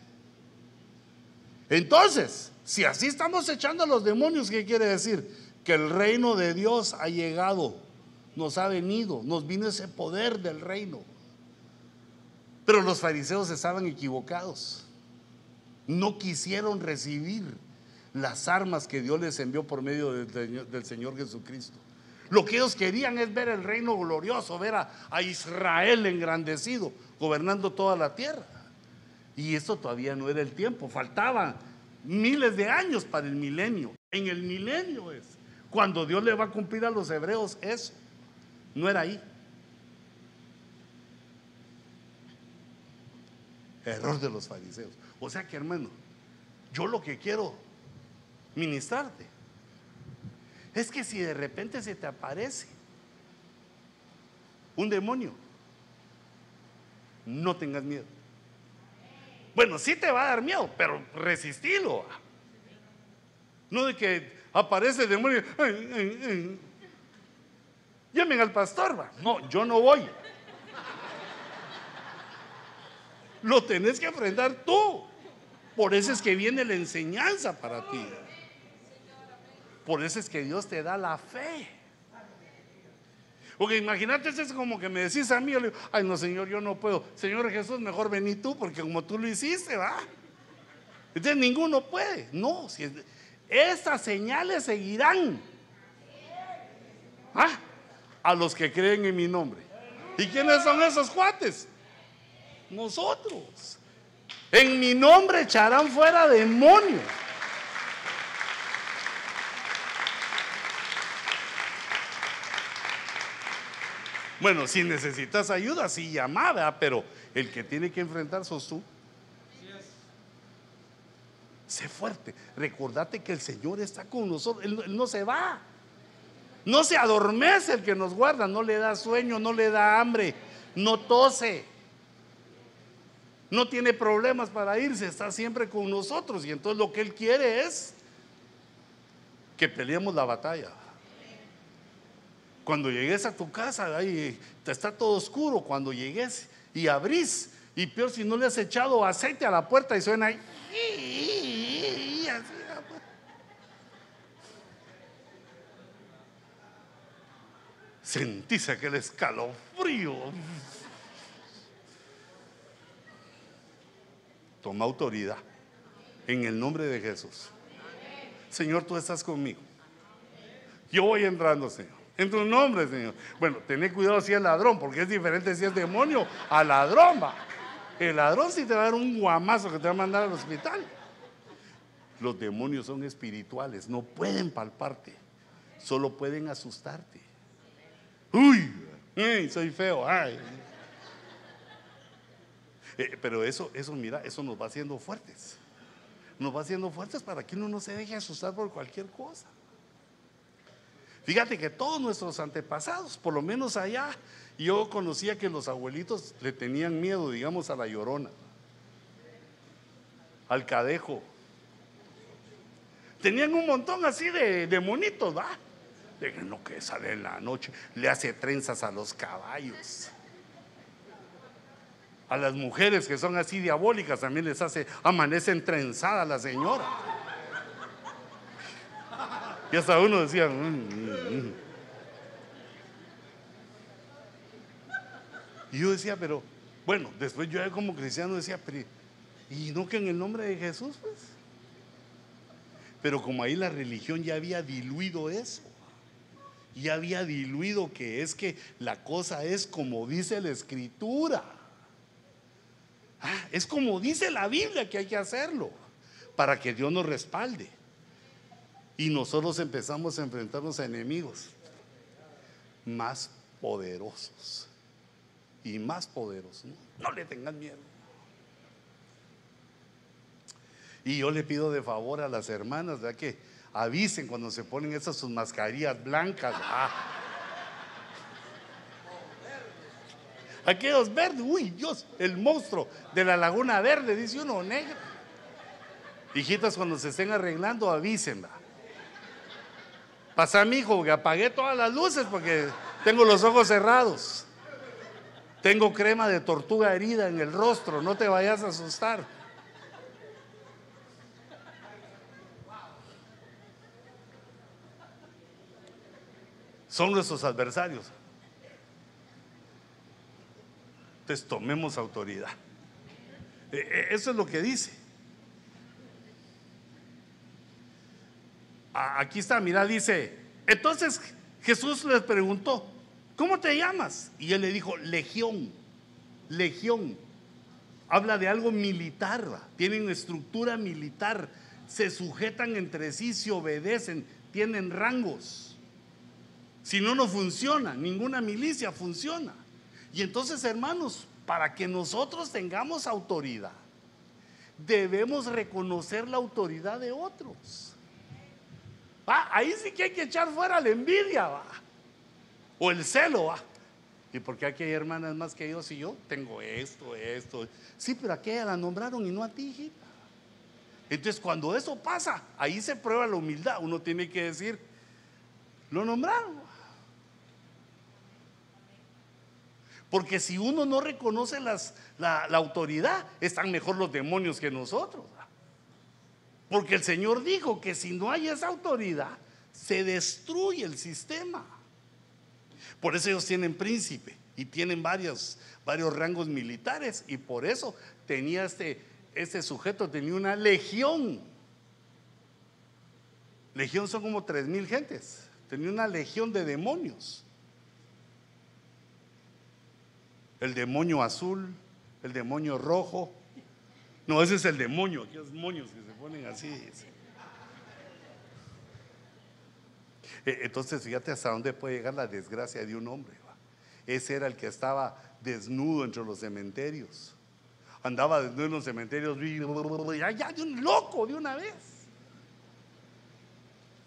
Entonces, si así estamos echando a los demonios, ¿qué quiere decir? Que el reino de Dios ha llegado, nos ha venido, nos vino ese poder del reino. Pero los fariseos estaban equivocados. No quisieron recibir las armas que Dios les envió por medio del, Señor Jesucristo. Lo que ellos querían es ver el reino glorioso, ver a, Israel engrandecido, gobernando toda la tierra. Y eso todavía no era el tiempo, faltaban miles de años para el milenio. En el milenio es cuando Dios le va a cumplir a los hebreos eso. No era ahí. Error de los fariseos. O sea que hermano, yo lo que quiero ministrarte es que si de repente se te aparece un demonio, no tengas miedo. Bueno, sí te va a dar miedo, pero resistilo. No de que aparece el demonio. Llamen al pastor, va. No, yo no voy. Lo tenés que enfrentar tú. Por eso es que viene la enseñanza para ti. Por eso es que Dios te da la fe. Porque imagínate, es como que me decís a mí, yo le digo, ay no, Señor, yo no puedo. Señor Jesús, mejor vení tú, porque como tú lo hiciste, va. Entonces ninguno puede. No, si estas señales seguirán ¿Ah? a los que creen en mi nombre. ¿Y quiénes son esos cuates? Nosotros. En mi nombre echarán fuera demonios. Bueno, si necesitas ayuda, sí llamada, pero el que tiene que enfrentar sos tú. Sé fuerte. Recordate que el Señor está con nosotros. Él, él, no se va. No se adormece el que nos guarda. No le da sueño, no le da hambre. No tose. No tiene problemas para irse. Está siempre con nosotros. Y entonces lo que Él quiere es que peleemos la batalla. Cuando llegues a tu casa, ahí está todo oscuro. Cuando llegues y abrís, y peor si no le has echado aceite a la puerta y suena ahí. Sentís aquel escalofrío. Toma autoridad en el nombre de Jesús. Señor, tú estás conmigo. Yo voy entrando, Señor. En tu nombre, Señor. Bueno, tené cuidado si es ladrón, porque es diferente si es demonio a ladrón. El ladrón sí te va a dar un guamazo que te va a mandar al hospital. Los demonios son espirituales, no pueden palparte, solo pueden asustarte. Uy, soy feo. Ay. Eh, pero eso, eso, mira, eso nos va haciendo fuertes. Nos va haciendo fuertes para que uno no se deje asustar por cualquier cosa. Fíjate que todos nuestros antepasados, por lo menos allá, yo conocía que los abuelitos le tenían miedo, digamos, a la llorona, al cadejo. Tenían un montón así de, de monitos, ¿va? De que no que sale en la noche, le hace trenzas a los caballos. A las mujeres que son así diabólicas también les hace, amanecen trenzadas la señora. Y hasta uno decía, mm, mm, mm". Y yo decía, pero bueno, después yo como cristiano decía, pero ¿y no que en el nombre de Jesús? Pues? Pero como ahí la religión ya había diluido eso, ya había diluido que es que la cosa es como dice la escritura. Ah, es como dice la Biblia que hay que hacerlo para que Dios nos respalde. Y nosotros empezamos a enfrentarnos a enemigos más poderosos y más poderosos. No, le tengan miedo. Y yo le pido de favor a las hermanas de que avisen cuando se ponen esas sus mascarillas blancas. Ah. Aquellos verdes, uy Dios, el monstruo de la laguna verde, dice uno, negro. Hijitas, cuando se estén arreglando, avísenla. Pasa, mi hijo, que apagué todas las luces porque tengo los ojos cerrados. Tengo crema de tortuga herida en el rostro, no te vayas a asustar. Son nuestros adversarios. Entonces tomemos autoridad. E, e, eso es lo que dice. Aquí está, mira, dice, entonces Jesús les preguntó, ¿cómo te llamas? Y él le dijo, legión, legión. Habla de algo militar, tienen estructura militar, se sujetan entre sí, se obedecen, tienen rangos. Si no, no funciona, ninguna milicia funciona. Y entonces, hermanos, para que nosotros tengamos autoridad, debemos reconocer la autoridad de otros. Ahí sí que hay que echar fuera la envidia, va. O el celo, va. ¿Y porque aquí hay hermanas más que yo? Si yo tengo esto, esto. Sí, pero aquella la nombraron y no a ti, hijita. Entonces, cuando eso pasa, ahí se prueba la humildad. Uno tiene que decir, lo nombraron. Porque si uno no reconoce las, la, la, autoridad, están mejor los demonios que nosotros. Porque el Señor dijo que si no hay esa autoridad, se destruye el sistema. Por eso ellos tienen príncipe y tienen varios, varios rangos militares. Y por eso tenía este, este sujeto, tenía una legión. Legión son como tres mil gentes. Tenía una legión de demonios. El demonio azul, el demonio rojo. No, ese es el demonio, aquellos demonios que ponen así. E, entonces, fíjate hasta dónde puede llegar la desgracia de un hombre. ese era el que estaba desnudo entre los cementerios. Andaba desnudo en los cementerios, ya, ya, de un loco de una vez.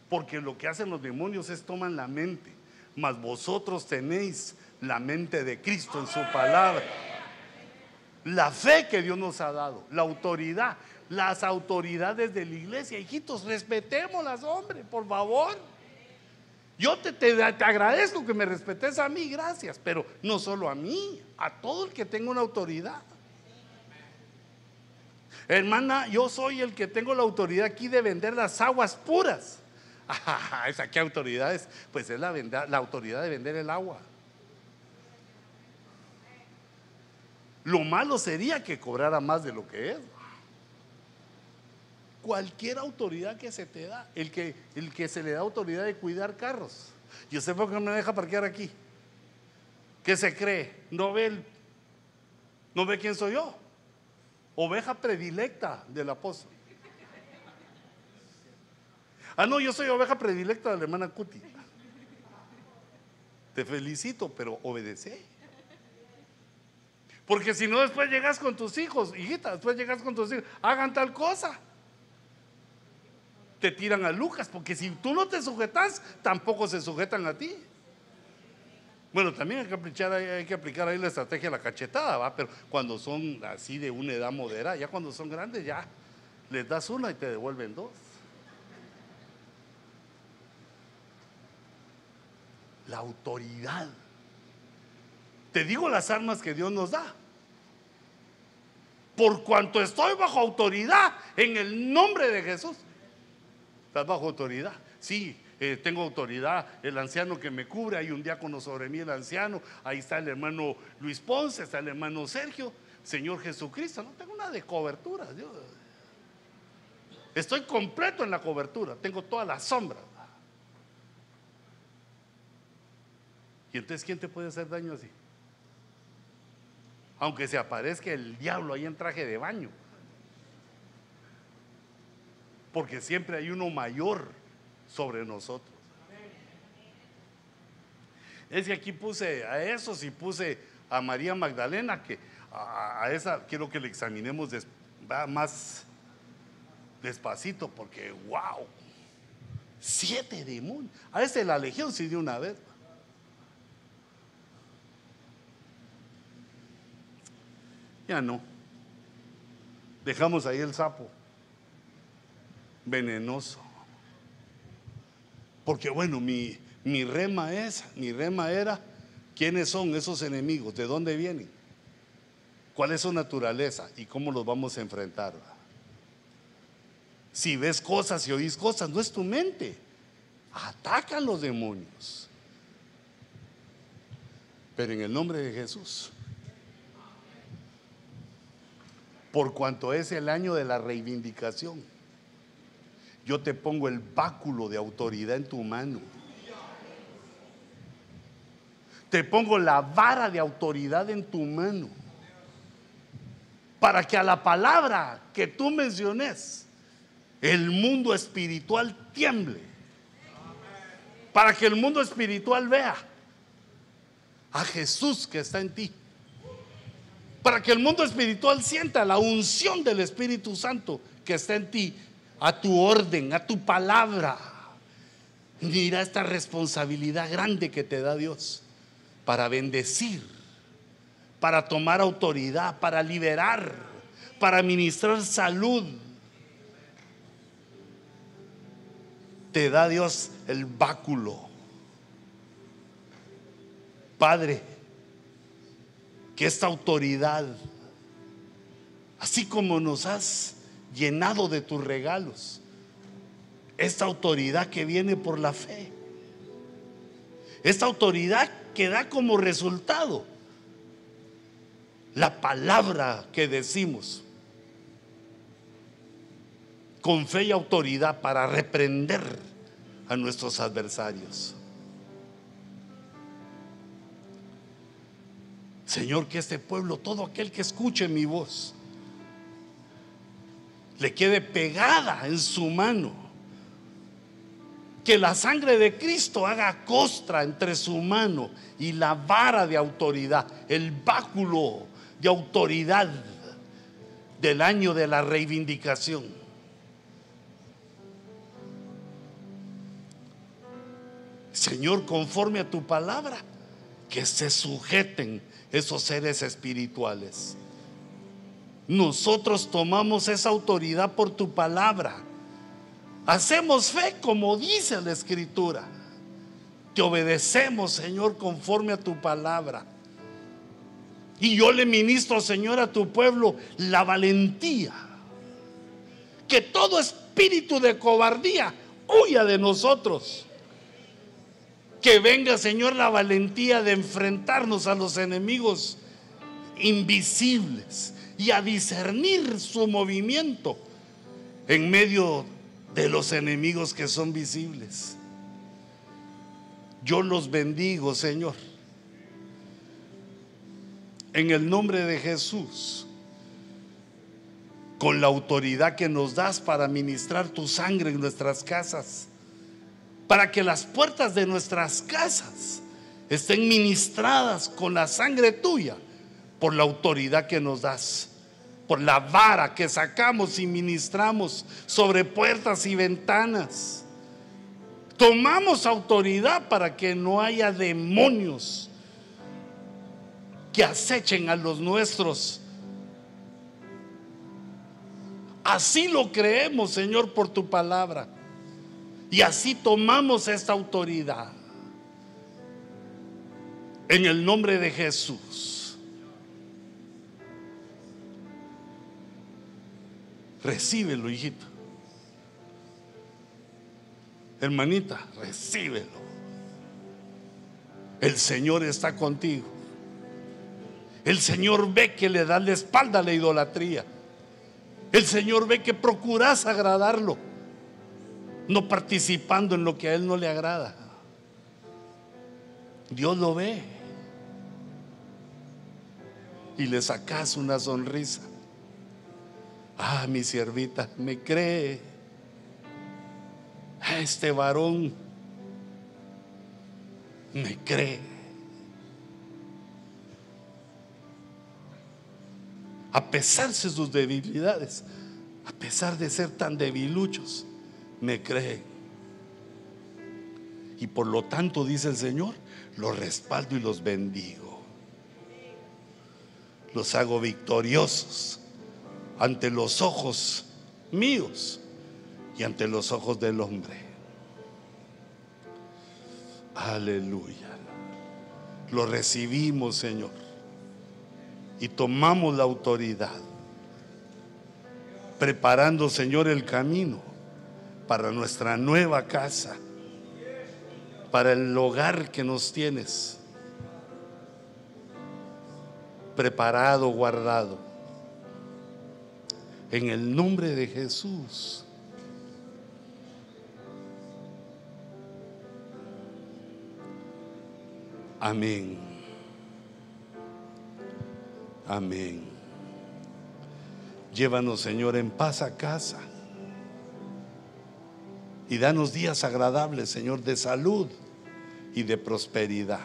Porque lo que hacen los demonios es toman la mente, mas vosotros tenéis la mente de Cristo en su palabra. La fe que Dios nos ha dado, la autoridad, las autoridades de la iglesia. Hijitos, respetémoslas, hombre, por favor. Yo te, te, te, agradezco que me respetes a mí, gracias, pero no solo a mí, a todo el que tenga una autoridad. Hermana, yo soy el que tengo la autoridad aquí de vender las aguas puras. [LAUGHS] ¿Esa qué autoridad es? Pues es la, la autoridad de vender el agua. Lo malo sería que cobrara más de lo que es. Cualquier autoridad que se te da, el que, el que se le da autoridad de cuidar carros. Yo sé por qué no me deja parquear aquí. ¿Qué se cree? No ve, no ve quién soy yo. Oveja predilecta del apóstol. Ah, no, yo soy oveja predilecta de la hermana Cuti. Te felicito, pero obedece. Porque si no, después llegas con tus hijos, hijita, después llegas con tus hijos, hagan tal cosa. Te tiran a Lucas, porque si tú no te sujetas, tampoco se sujetan a ti. Bueno, también hay que aplicar, hay que aplicar ahí la estrategia de la cachetada, ¿va? Pero cuando son así de una edad moderada, ya cuando son grandes, ya les das una y te devuelven dos. La autoridad. Te digo las armas que Dios nos da. Por cuanto estoy bajo autoridad en el nombre de Jesús. Estás bajo autoridad. Sí, eh, tengo autoridad, el anciano que me cubre, hay un diácono sobre mí, el anciano, ahí está el hermano Luis Ponce, está el hermano Sergio, Señor Jesucristo, no tengo nada de cobertura. estoy completo en la cobertura, tengo todas las sombras. ¿Y entonces quién te puede hacer daño así? Aunque se aparezca el diablo ahí en traje de baño. Porque siempre hay uno mayor sobre nosotros. Es que aquí puse a esos y puse a María Magdalena, que a, esa quiero que le examinemos más despacito, porque wow, siete demonios. A ese la legión sí de una vez. Ya no. Dejamos ahí el sapo venenoso. Porque bueno, mi, mi rema es, mi rema era, ¿quiénes son esos enemigos? ¿De dónde vienen? ¿Cuál es su naturaleza? ¿Y cómo los vamos a enfrentar? Si ves cosas y oís cosas, no es tu mente. Atacan los demonios. Pero en el nombre de Jesús. Por cuanto es el año de la reivindicación yo te pongo el báculo de autoridad en tu mano. Te pongo la vara de autoridad en tu mano. Para que a la palabra que tú menciones, el mundo espiritual tiemble. Para que el mundo espiritual vea a Jesús que está en ti. Para que el mundo espiritual sienta la unción del Espíritu Santo que está en ti a tu orden, a tu palabra. Mira esta responsabilidad grande que te da Dios para bendecir, para tomar autoridad, para liberar, para ministrar salud. Te da Dios el báculo. Padre, que esta autoridad, así como nos has llenado de tus regalos. Esta autoridad que viene por la fe. Esta autoridad que da como resultado la palabra que decimos con fe y autoridad para reprender a nuestros adversarios. Señor, que este pueblo, todo aquel que escuche mi voz, le quede pegada en su mano Que la sangre de Cristo haga costra entre su mano y la vara de autoridad, el báculo de autoridad del año de la reivindicación. Señor, conforme a tu palabra, que se sujeten esos seres espirituales. Nosotros tomamos esa autoridad por tu palabra. Hacemos fe como dice la escritura. Te obedecemos, Señor, conforme a tu palabra. Y yo le ministro, Señor, a tu pueblo la valentía. Que todo espíritu de cobardía huya de nosotros. Que venga, Señor, la valentía de enfrentarnos a los enemigos invisibles y a discernir su movimiento en medio de los enemigos que son visibles. Yo los bendigo, Señor. En el nombre de Jesús, con la autoridad que nos das para ministrar tu sangre en nuestras casas para que las puertas de nuestras casas estén ministradas con la sangre tuya, por la autoridad que nos das, por la vara que sacamos y ministramos sobre puertas y ventanas. Tomamos autoridad para que no haya demonios que acechen a los nuestros. Así lo creemos, Señor, por tu palabra. Y así tomamos esta autoridad. En el nombre de Jesús. Recíbelo, hijito. Hermanita, recíbelo. El Señor está contigo. El Señor ve que le das la espalda a la idolatría. El Señor ve que procuras agradarlo no participando en lo que a Él no le agrada. Dios lo ve y le sacas una sonrisa. Ah, mi siervita, me cree. Este varón me cree. A pesar de sus debilidades, a pesar de ser tan debiluchos, me creen. Y por lo tanto, dice el Señor, los respaldo y los bendigo. Los hago victoriosos ante los ojos míos y ante los ojos del hombre. Aleluya. Lo recibimos, Señor. Y tomamos la autoridad. Preparando, Señor, el camino para nuestra nueva casa, para el hogar que nos tienes preparado, guardado. En el nombre de Jesús. Amén. Amén. Llévanos, Señor, en paz a casa y danos días agradables, Señor, de salud y de prosperidad.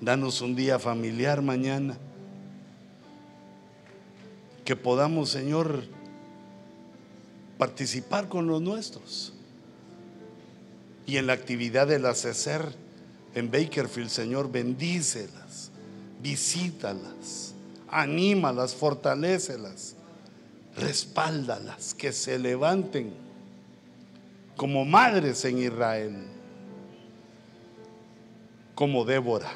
Danos un día familiar mañana. Que podamos, Señor, participar con los nuestros. Y en la actividad del ACESER en Bakerfield, Señor, bendícelas, visítalas, anímalas, fortalécelas, respáldalas, que se levanten como madres en Israel, como Débora.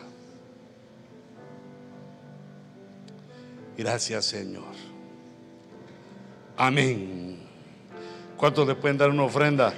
Gracias Señor. Amén. ¿Cuántos le pueden dar una ofrenda?